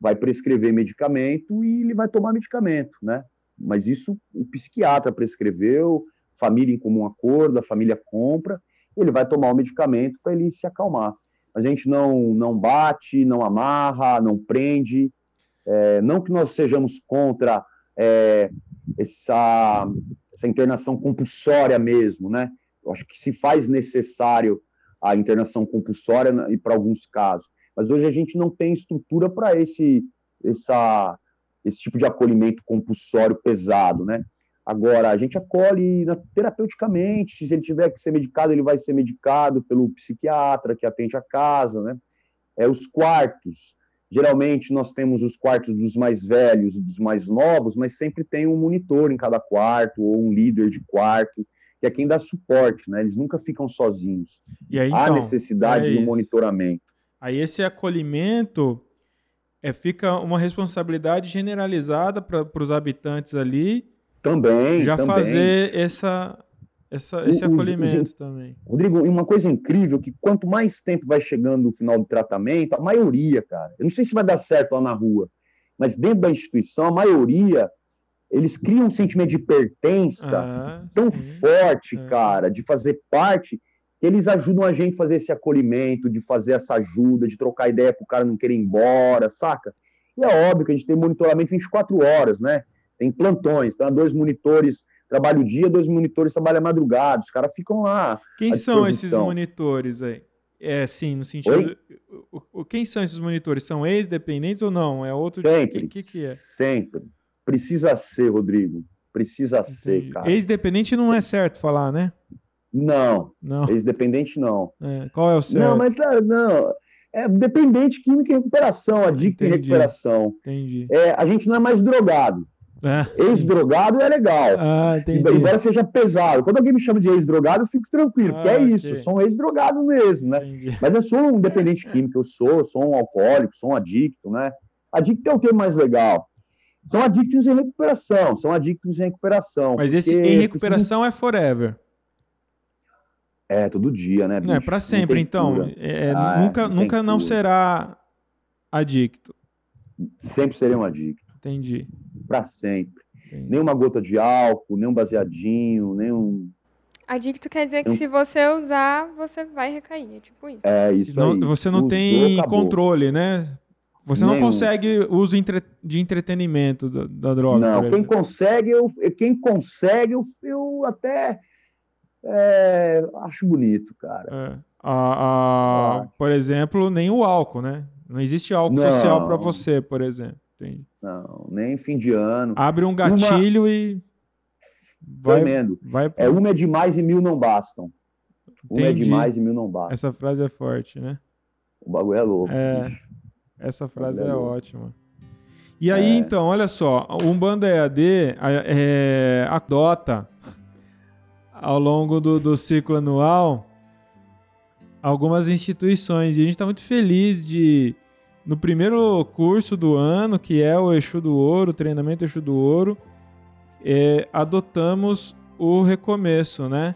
vai prescrever medicamento e ele vai tomar medicamento, né? Mas isso o psiquiatra prescreveu, família em comum acordo, a família compra, ele vai tomar o medicamento para ele se acalmar. A gente não não bate, não amarra, não prende, é, não que nós sejamos contra é, essa essa internação compulsória mesmo, né? Eu acho que se faz necessário a internação compulsória e para alguns casos, mas hoje a gente não tem estrutura para esse, essa, esse tipo de acolhimento compulsório pesado, né? Agora, a gente acolhe terapeuticamente, se ele tiver que ser medicado, ele vai ser medicado pelo psiquiatra que atende a casa, né? É, os quartos, geralmente nós temos os quartos dos mais velhos e dos mais novos, mas sempre tem um monitor em cada quarto, ou um líder de quarto, que é quem dá suporte, né? Eles nunca ficam sozinhos. E aí, Há então, necessidade é de um monitoramento. Aí esse acolhimento é, fica uma responsabilidade generalizada para os habitantes ali. Também. Já também. fazer essa, essa, esse acolhimento também. Rodrigo, uma coisa incrível que quanto mais tempo vai chegando o final do tratamento, a maioria, cara, eu não sei se vai dar certo lá na rua, mas dentro da instituição, a maioria, eles criam um sentimento de pertença ah, tão sim. forte, É. cara, de fazer parte, que eles ajudam a gente a fazer esse acolhimento, de fazer essa ajuda, de trocar ideia para o cara não querer ir embora, saca? E é óbvio que a gente tem monitoramento 24 horas, né? Tem plantões, então dois monitores trabalham o dia, dois monitores trabalham a madrugada, os caras ficam lá. Quem são esses monitores aí? É, sim, no sentido. o- o- quem são esses monitores? São ex-dependentes ou não? É outro. Sempre. O que, que é? Sempre. Precisa ser, Rodrigo. Precisa ser, Entendi. cara. Ex-dependente não é certo falar, né? Não, Não. ex-dependente não. É, Qual é o certo? Não, mas ah, não. É dependente química e recuperação, adicto Entendi. recuperação. Entendi. É, a gente não é mais drogado. Ah, Ex-drogado é legal. Ah. Embora seja pesado. Quando alguém me chama de ex-drogado, eu fico tranquilo, porque Ah, é isso, ok. eu sou um ex-drogado mesmo, né? Entendi. Mas eu sou um dependente químico, eu sou, sou um alcoólico, sou um adicto, né? Adicto é o termo mais legal. São adictos em recuperação, são adictos em recuperação. Mas esse porque em recuperação é forever. É, todo dia, né, Não, é bicho? pra sempre, então. cura. É, Ah, é, nunca não nunca não será adicto. Sempre serei um adicto, Entendi. Pra sempre. entendi. Nem uma gota de álcool, nem um baseadinho, nem um... Adicto quer dizer que se você usar, você vai recair. É tipo isso. É isso Não- aí. você não Usou, tem acabou. controle, né? Você não Nenhum. consegue uso entre- de entretenimento da, da droga. Não, quem consegue, eu, quem consegue, eu, eu até é, acho bonito, cara. É. A- a- por exemplo, nem o álcool, né? Não existe álcool social para Não. você, por exemplo. Entende? Não, nem fim de ano. Abre um gatilho e vai, Tremendo. vai É uma é demais e mil não bastam. Uma é Entendi. demais e mil não bastam. Essa frase é forte, né? O bagulho é louco. É. bicho. Essa frase é louco. ótima. E aí, É. então, olha só, o Umbanda EAD é, adota, ao longo do, do ciclo anual, algumas instituições. E a gente está muito feliz de, no primeiro curso do ano, que é o Exu do Ouro, treinamento Exu do Ouro, é, adotamos o recomeço, né?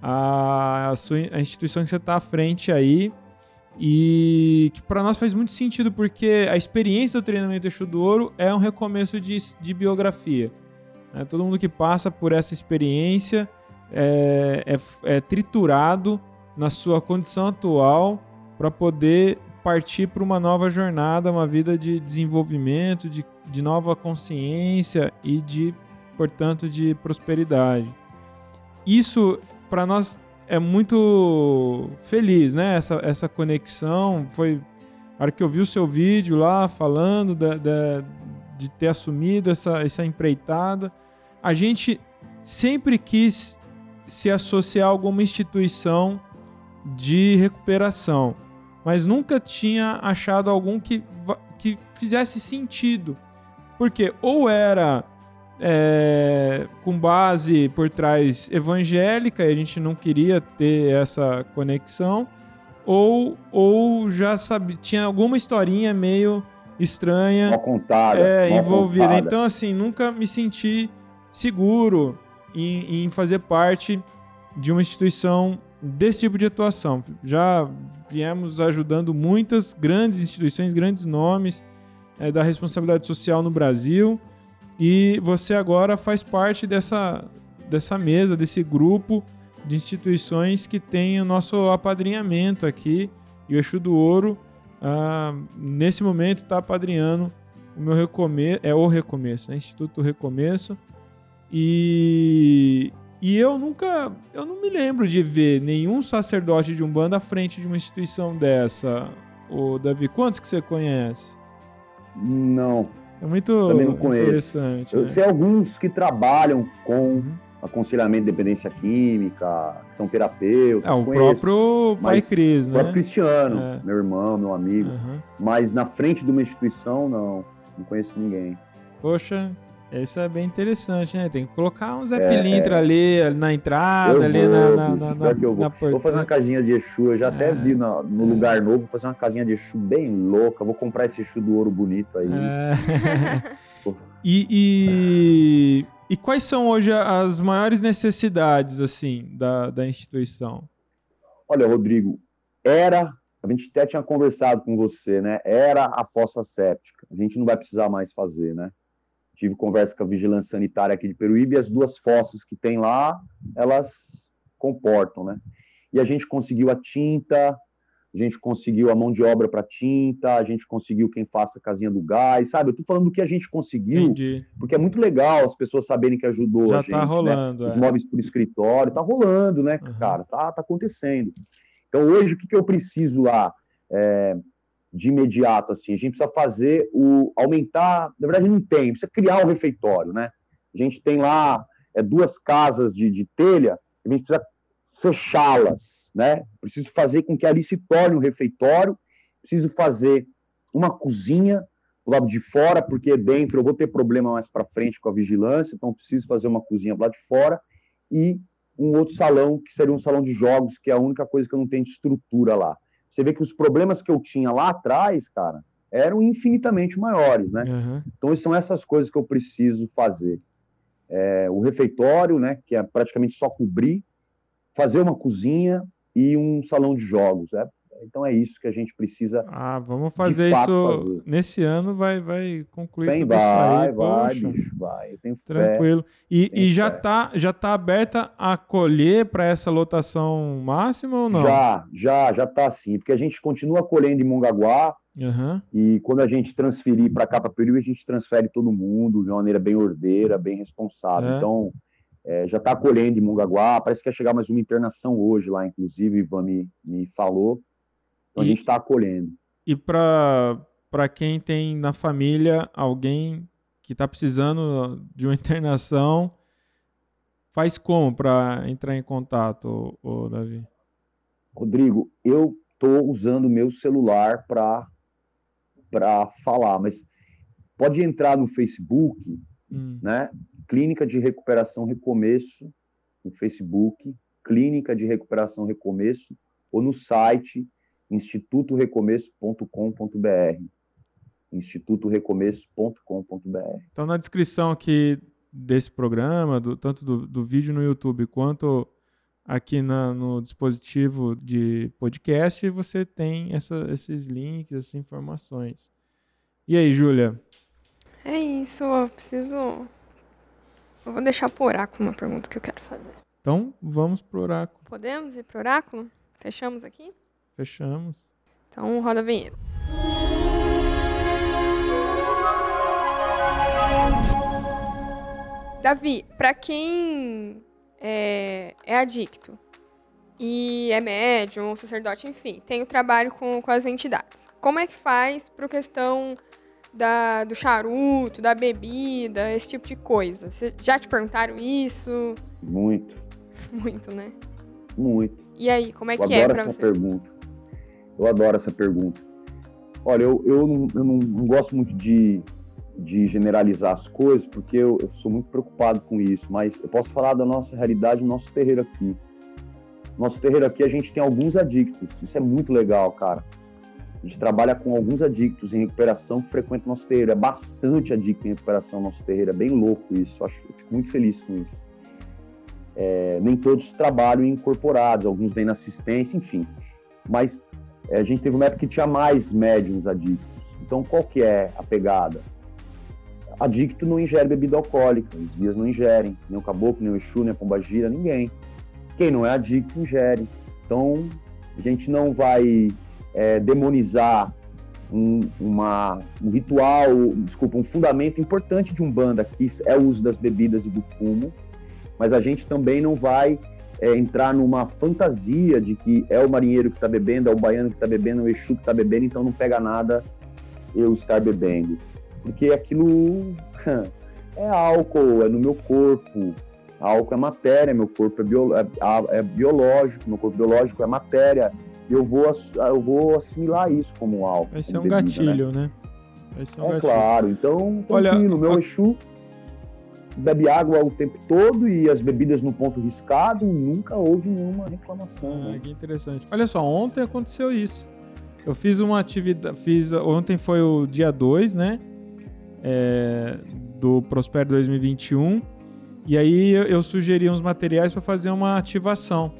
A, a, sua, a instituição que você está à frente aí, e que para nós faz muito sentido porque a experiência do treinamento Exu do Ouro é um recomeço de, de biografia. né? Todo mundo que passa por essa experiência é, é- é triturado na sua condição atual para poder partir para uma nova jornada, uma vida de desenvolvimento, de, de nova consciência e de, portanto, de prosperidade. Isso para nós é muito feliz, né? Essa, essa conexão. Foi a hora que eu vi o seu vídeo lá falando da, da- de ter assumido essa, essa empreitada. A gente sempre quis se associar a alguma instituição de recuperação, mas nunca tinha achado algum que, que fizesse sentido. Porque ou era é, com base por trás evangélica e a gente não queria ter essa conexão, ou, ou já sabe, tinha alguma historinha meio estranha Mal contada. é, mal envolvida. contada. Então, assim, nunca me senti seguro em, em fazer parte de uma instituição desse tipo de atuação. Já viemos ajudando muitas grandes instituições, grandes nomes é, da responsabilidade social no Brasil. E você agora faz parte dessa, dessa mesa, desse grupo de instituições que tem o nosso apadrinhamento aqui. E o Exu do Ouro, ah, nesse momento, está apadrinhando o meu recomeço. É o recomeço, né? Instituto Recomeço. E, e eu nunca. Eu não me lembro de ver nenhum sacerdote de Umbanda à frente de uma instituição dessa. Ô, Davi, quantos que você conhece? Não. É muito Também não conheço. interessante. Eu né? sei alguns que trabalham com Uhum. aconselhamento de dependência química, que são terapeutas. É, o conheço. próprio Pai Cris, O né? próprio Cristiano, É. meu irmão, meu amigo. Aham. Mas na frente de uma instituição, não. Não conheço ninguém. Poxa, isso é bem interessante, né? Tem que colocar um Zé É, Pilintra ali na entrada, ali vou, na, na, na, eu vou. Vou fazer uma casinha de Exu. Eu já até É. vi na- no lugar novo. Vou fazer uma casinha de Exu bem louca. Vou comprar esse Exu do ouro bonito aí. É. (laughs) (laughs) e, e, e quais são hoje as maiores necessidades, assim, da, da instituição? Olha, Rodrigo, era. A gente até tinha conversado com você, né? Era a fossa séptica. A gente não vai precisar mais fazer, né? Tive conversa com a vigilância sanitária aqui de Peruíbe e as duas fossas que tem lá, elas comportam, né? E a gente conseguiu a tinta, a gente conseguiu a mão de obra para tinta, a gente conseguiu quem faça a casinha do gás, sabe? Eu tô falando do que a gente conseguiu, Entendi. porque é muito legal as pessoas saberem que ajudou Já a gente, tá né? rolando. os é. móveis por escritório, tá rolando, né, Uhum. cara? Tá, tá acontecendo. Então, hoje, o que, que eu preciso lá é, de imediato, assim? A gente precisa fazer o. aumentar. Na verdade, não tem, precisa criar o refeitório, né? A gente tem lá é, duas casas de, de telha, a gente precisa fechá-las, né? Preciso fazer com que ali se torne um refeitório, preciso fazer uma cozinha, do lado de fora, porque dentro eu vou ter problema mais para frente com a vigilância, então preciso fazer uma cozinha lá de fora e um outro salão que seria um salão de jogos, que é a única coisa que eu não tenho de estrutura lá. Você vê que os problemas que eu tinha lá atrás, cara, eram infinitamente maiores, né? Uhum. Então são essas coisas que eu preciso fazer. É, o refeitório, né, que é praticamente só cobrir, fazer uma cozinha e um salão de jogos. É, então é isso que a gente precisa. Ah, vamos fazer isso fazer. nesse ano, vai, vai concluir Bem, tudo vai, isso aí. Vai, bicho, vai. Tranquilo. Fé. E, e já está já tá aberta a colher para essa lotação máxima ou não? Já, já, já está sim, porque a gente continua colhendo em Mongaguá. Uhum. E quando a gente transferir para cá, para Peru, a gente transfere todo mundo de uma maneira bem ordeira, bem responsável. É. Então, é, já está colhendo em Mongaguá. Parece que vai chegar mais uma internação hoje lá, inclusive, Ivan me, me falou. Então e, a gente está acolhendo. E para quem tem na família alguém que está precisando de uma (laughs) internação, faz como para entrar em contato, ô, ô, Davi? Rodrigo, eu estou usando o meu celular para falar, mas pode entrar no Facebook, hum. né? Clínica de Recuperação Recomeço, no Facebook, Clínica de Recuperação Recomeço, ou no site institutorecomeço.com.br. institutorecomeço.com.br. Então, na descrição aqui desse programa, do, tanto do, do vídeo no YouTube quanto aqui na, no dispositivo de podcast, você tem essa, esses links, essas informações. E aí, Júlia? É isso, eu preciso. Eu vou deixar pro oráculo uma pergunta que eu quero fazer. Então, vamos pro oráculo. Podemos ir pro oráculo? Fechamos aqui? Fechamos. Então roda a vinheta. Davi, para quem é, é, adicto e é médium, sacerdote, enfim, tem o trabalho com, com as entidades. Como é que faz para questão da, do charuto, da bebida, esse tipo de coisa? Cê, já te perguntaram isso? Muito. (laughs) Muito, né? Muito. E aí, como é Eu que é para você? pergunta. Eu adoro essa pergunta. Olha, eu, eu, não, eu não, não gosto muito de, de generalizar as coisas, porque eu, eu, sou muito preocupado com isso, mas eu posso falar da nossa realidade no nosso terreiro aqui. Nosso terreiro aqui, a gente tem alguns adictos, isso é muito legal, cara. A gente trabalha com alguns adictos em recuperação que frequentam nosso terreiro. É bastante adicto em recuperação no nosso terreiro, é bem louco isso. Eu, acho, eu fico muito feliz com isso. É, nem todos trabalham incorporados, alguns vêm na assistência, enfim. Mas a gente teve uma época que tinha mais médiums adictos. Então, qual que é a pegada? Adicto não ingere bebida alcoólica, os guias não ingerem, nem o caboclo, nem o exu, nem a pombagira, ninguém. Quem não é adicto, ingere. Então, a gente não vai é, demonizar um, uma, um ritual, desculpa, um fundamento importante de um banda, que é o uso das bebidas e do fumo, mas a gente também não vai é, entrar numa fantasia de que é o marinheiro que está bebendo, é o baiano que está bebendo, é o Exu que está bebendo, então não pega nada eu estar bebendo. Porque aquilo (laughs) é álcool, é no meu corpo. Álcool é matéria, meu corpo é, bio, é, é biológico, meu corpo biológico é matéria. Eu vou, eu vou assimilar isso como álcool. Vai ser um bebida, gatilho, né? né? Um é gatilho. claro, então tranquilo, Olha, meu a... Exu bebe água o tempo todo e as bebidas no ponto riscado, nunca houve nenhuma reclamação. Ah, né? Que interessante. Olha só, ontem aconteceu isso. Eu fiz uma atividade, fiz ontem foi o dia 2, né? É, do Prosper 2021. E aí eu, sugeri uns materiais para fazer uma ativação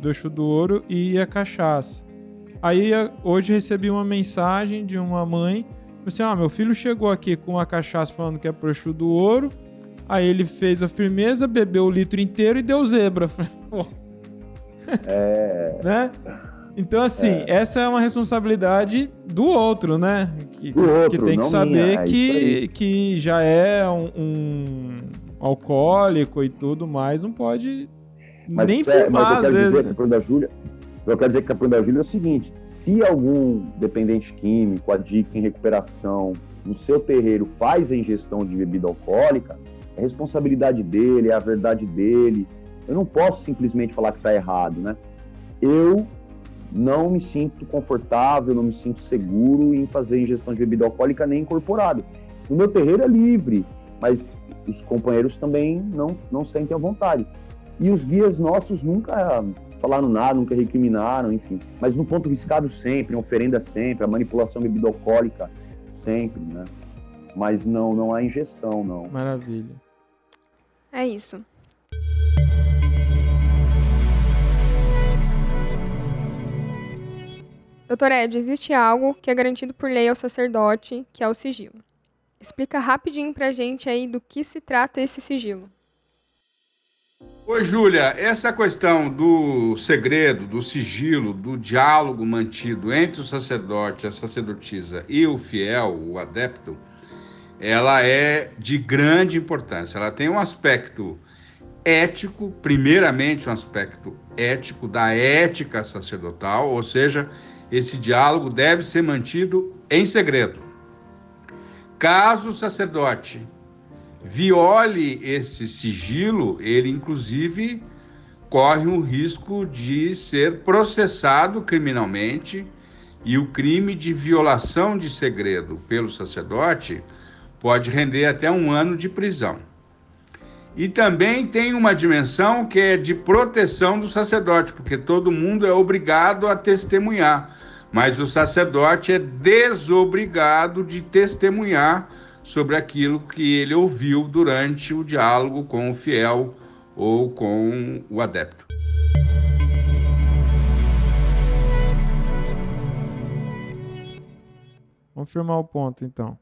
do Exu do Ouro e a cachaça. Aí hoje recebi uma mensagem de uma mãe, assim, ah, meu filho chegou aqui com a cachaça falando que é pro Exu do Ouro Aí ele fez a firmeza, bebeu o litro inteiro e deu zebra. (laughs) Pô. É. né? Então, assim, é. essa é uma responsabilidade do outro, né? Que, do outro, que tem que saber é que, que já é um, um, alcoólico e tudo mais, não pode mas, nem é, fumar, às vezes. Dizer, da Júlia, eu quero dizer que a da Júlia é o seguinte: se algum dependente químico, adicto em recuperação, no seu terreiro faz a ingestão de bebida alcoólica, é responsabilidade dele, é a verdade dele. Eu não posso simplesmente falar que está errado, né? Eu não me sinto confortável, não me sinto seguro em fazer ingestão de bebida alcoólica nem incorporado. No meu terreiro é livre, mas os companheiros também não, não sentem a vontade. E os guias nossos nunca falaram nada, nunca recriminaram, enfim. Mas no ponto riscado sempre, oferenda sempre, a manipulação de bebida alcoólica sempre, né? Mas não, não há ingestão, não. Maravilha. É isso. Doutor Ed, existe algo que é garantido por lei ao sacerdote, que é o sigilo. Explica rapidinho pra gente aí do que se trata esse sigilo. Oi, Júlia, essa questão do segredo, do sigilo, do diálogo mantido entre o sacerdote, a sacerdotisa e o fiel, o adepto, ela é de grande importância. Ela tem um aspecto ético, primeiramente um aspecto ético da ética sacerdotal, ou seja, esse diálogo deve ser mantido em segredo. Caso o sacerdote viole esse sigilo, ele inclusive corre o risco de ser processado criminalmente e o crime de violação de segredo pelo sacerdote pode render até um ano de prisão. E também tem uma dimensão que é de proteção do sacerdote, porque todo mundo é obrigado a testemunhar, mas o sacerdote é desobrigado de testemunhar sobre aquilo que ele ouviu durante o diálogo com o fiel ou com o adepto. Vamos firmar o ponto então.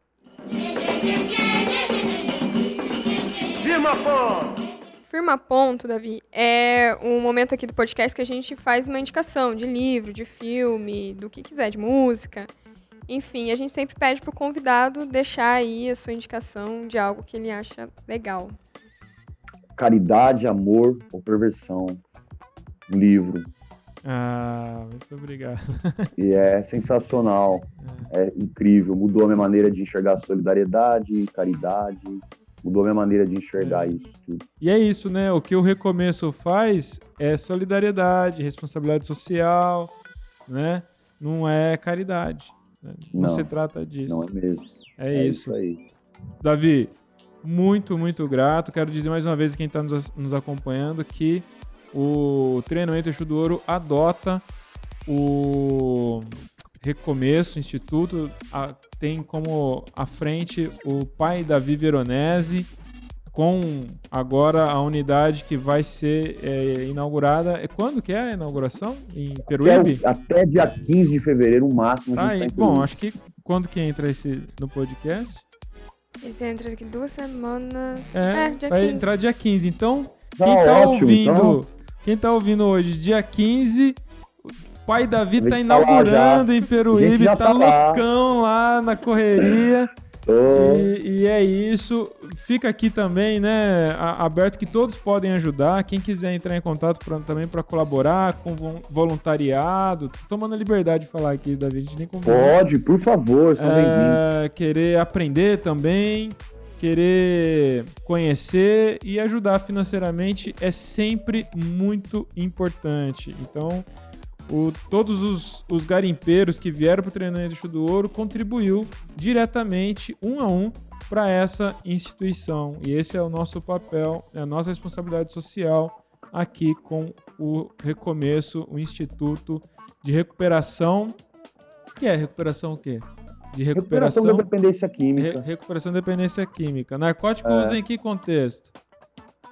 Firma ponto! Firma ponto, Davi, é um momento aqui do podcast que a gente faz uma indicação de livro, de filme, do que quiser, de música. Enfim, a gente sempre pede pro convidado deixar aí a sua indicação de algo que ele acha legal. Caridade, amor ou perversão. Um livro. Ah, muito obrigado. E é sensacional. É. é incrível. Mudou a minha maneira de enxergar solidariedade, caridade. Mudou a minha maneira de enxergar é. isso tudo. E é isso, né? O que o recomeço faz é solidariedade, responsabilidade social, né? Não é caridade. Né? Não, não, se trata disso. Não é mesmo. É, é isso. isso. aí. Davi, muito, muito grato. Quero dizer mais uma vez a quem está nos, nos acompanhando que o treinamento Eixo do Ouro adota o Recomeço Instituto, a, tem como à frente o pai Davi Veronese, com agora a unidade que vai ser é, inaugurada. É quando que é a inauguração? Em Peruíbe? Até, até dia 15 de fevereiro, o máximo. Tá aí. Tá Bom, acho que quando que entra esse no podcast? Esse entra aqui duas semanas. É, é dia vai 15. entrar dia 15. Então, tá quem tá ótimo, ouvindo, então... quem tá ouvindo hoje, dia 15, o pai Davi tá inaugurando em Peruíbe, tá, tá loucão lá na correria. E, e, é isso. Fica aqui também, né, aberto que todos podem ajudar. Quem quiser entrar em contato pra, também para colaborar com voluntariado, tô tomando a liberdade de falar aqui, David, a gente nem Pode, por favor, é, Querer aprender também, querer conhecer e ajudar financeiramente é sempre muito importante. Então, o, todos os, os garimpeiros que vieram para o treinamento do Ouro contribuiu diretamente, um a um, para essa instituição. E esse é o nosso papel, é a nossa responsabilidade social aqui com o Recomeço, o Instituto de Recuperação. Que é recuperação o quê? De recuperação, recuperação da dependência química. Re, recuperação da dependência química. Narcótico é. usa em que contexto?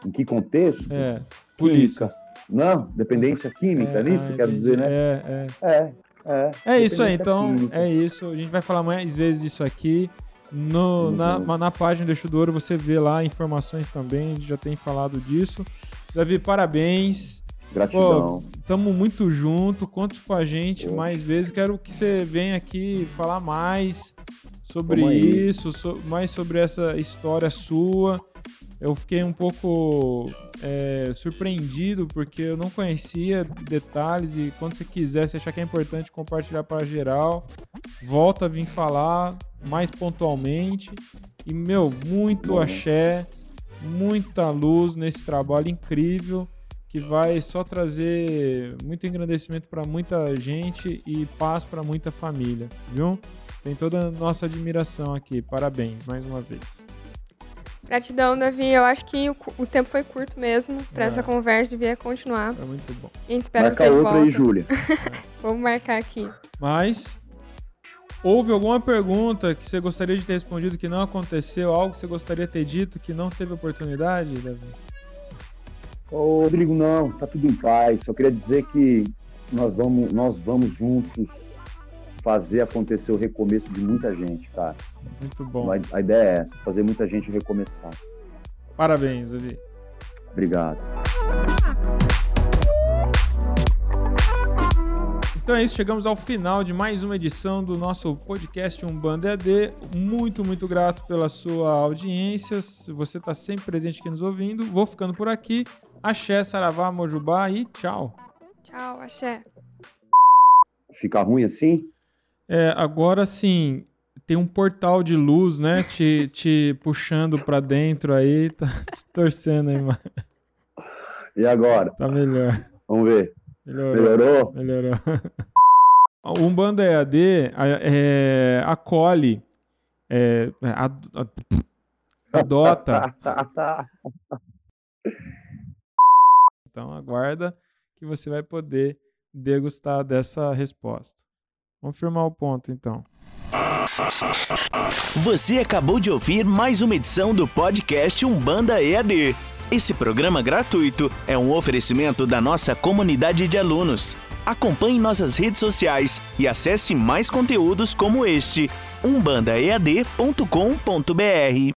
Em que contexto? É. Polícia. Não, dependência química, é, isso? Ah, Quero dizer, né? É, é. É, é, é isso aí, então química. é isso. A gente vai falar mais vezes disso aqui. No, na, na página do Eixo do Ouro você vê lá informações também, a gente já tem falado disso. Davi, parabéns. Gratidão. Tamo muito junto, conte com a gente mais vezes. Quero que você venha aqui falar mais sobre isso, so, mais sobre essa história sua. Eu fiquei um pouco é, surpreendido porque eu não conhecia detalhes e quando você quiser, se achar que é importante compartilhar para geral, volta a vir falar mais pontualmente. E, meu, muito axé, muita luz nesse trabalho incrível. Que vai só trazer muito engrandecimento para muita gente e paz para muita família, viu? Tem toda a nossa admiração aqui. Parabéns mais uma vez. Gratidão, Davi. Eu acho que o, o tempo foi curto mesmo para É. essa conversa. Devia continuar. É muito bom. E a gente espera Marca você de outra volta. aí, Júlia. (laughs) Vamos marcar aqui. Mas houve alguma pergunta que você gostaria de ter respondido que não aconteceu? Algo que você gostaria de ter dito que não teve oportunidade, Davi? Ô, Rodrigo, não, tá tudo em paz. Só queria dizer que nós vamos, nós vamos juntos fazer acontecer o recomeço de muita gente, cara. Muito bom. A, a ideia é essa, fazer muita gente recomeçar. Parabéns, Davi. Obrigado. Então é isso, chegamos ao final de mais uma edição do nosso podcast Umbanda EAD. Muito, muito grato pela sua audiência. Você está sempre presente aqui nos ouvindo. Vou ficando por aqui. Axé, Saravá, Mojubá e tchau. Tchau, axé. Fica ruim assim? É, agora sim, tem um portal de luz, né? Te, (laughs) te puxando pra dentro aí, (laughs) tá distorcendo aí, mas E agora? tá melhor. Vamos ver. Melhorou. Melhorou? Melhorou. (laughs) O Umbanda EAD a- é, acolhe, é, ad- ad- adota. Então aguarda que você vai poder degustar dessa resposta. Vamos firmar o ponto, então. Você acabou de ouvir mais uma edição do podcast Umbanda EAD. Esse programa gratuito é um oferecimento da nossa comunidade de alunos. Acompanhe nossas redes sociais e acesse mais conteúdos como este umbandaead.com.br.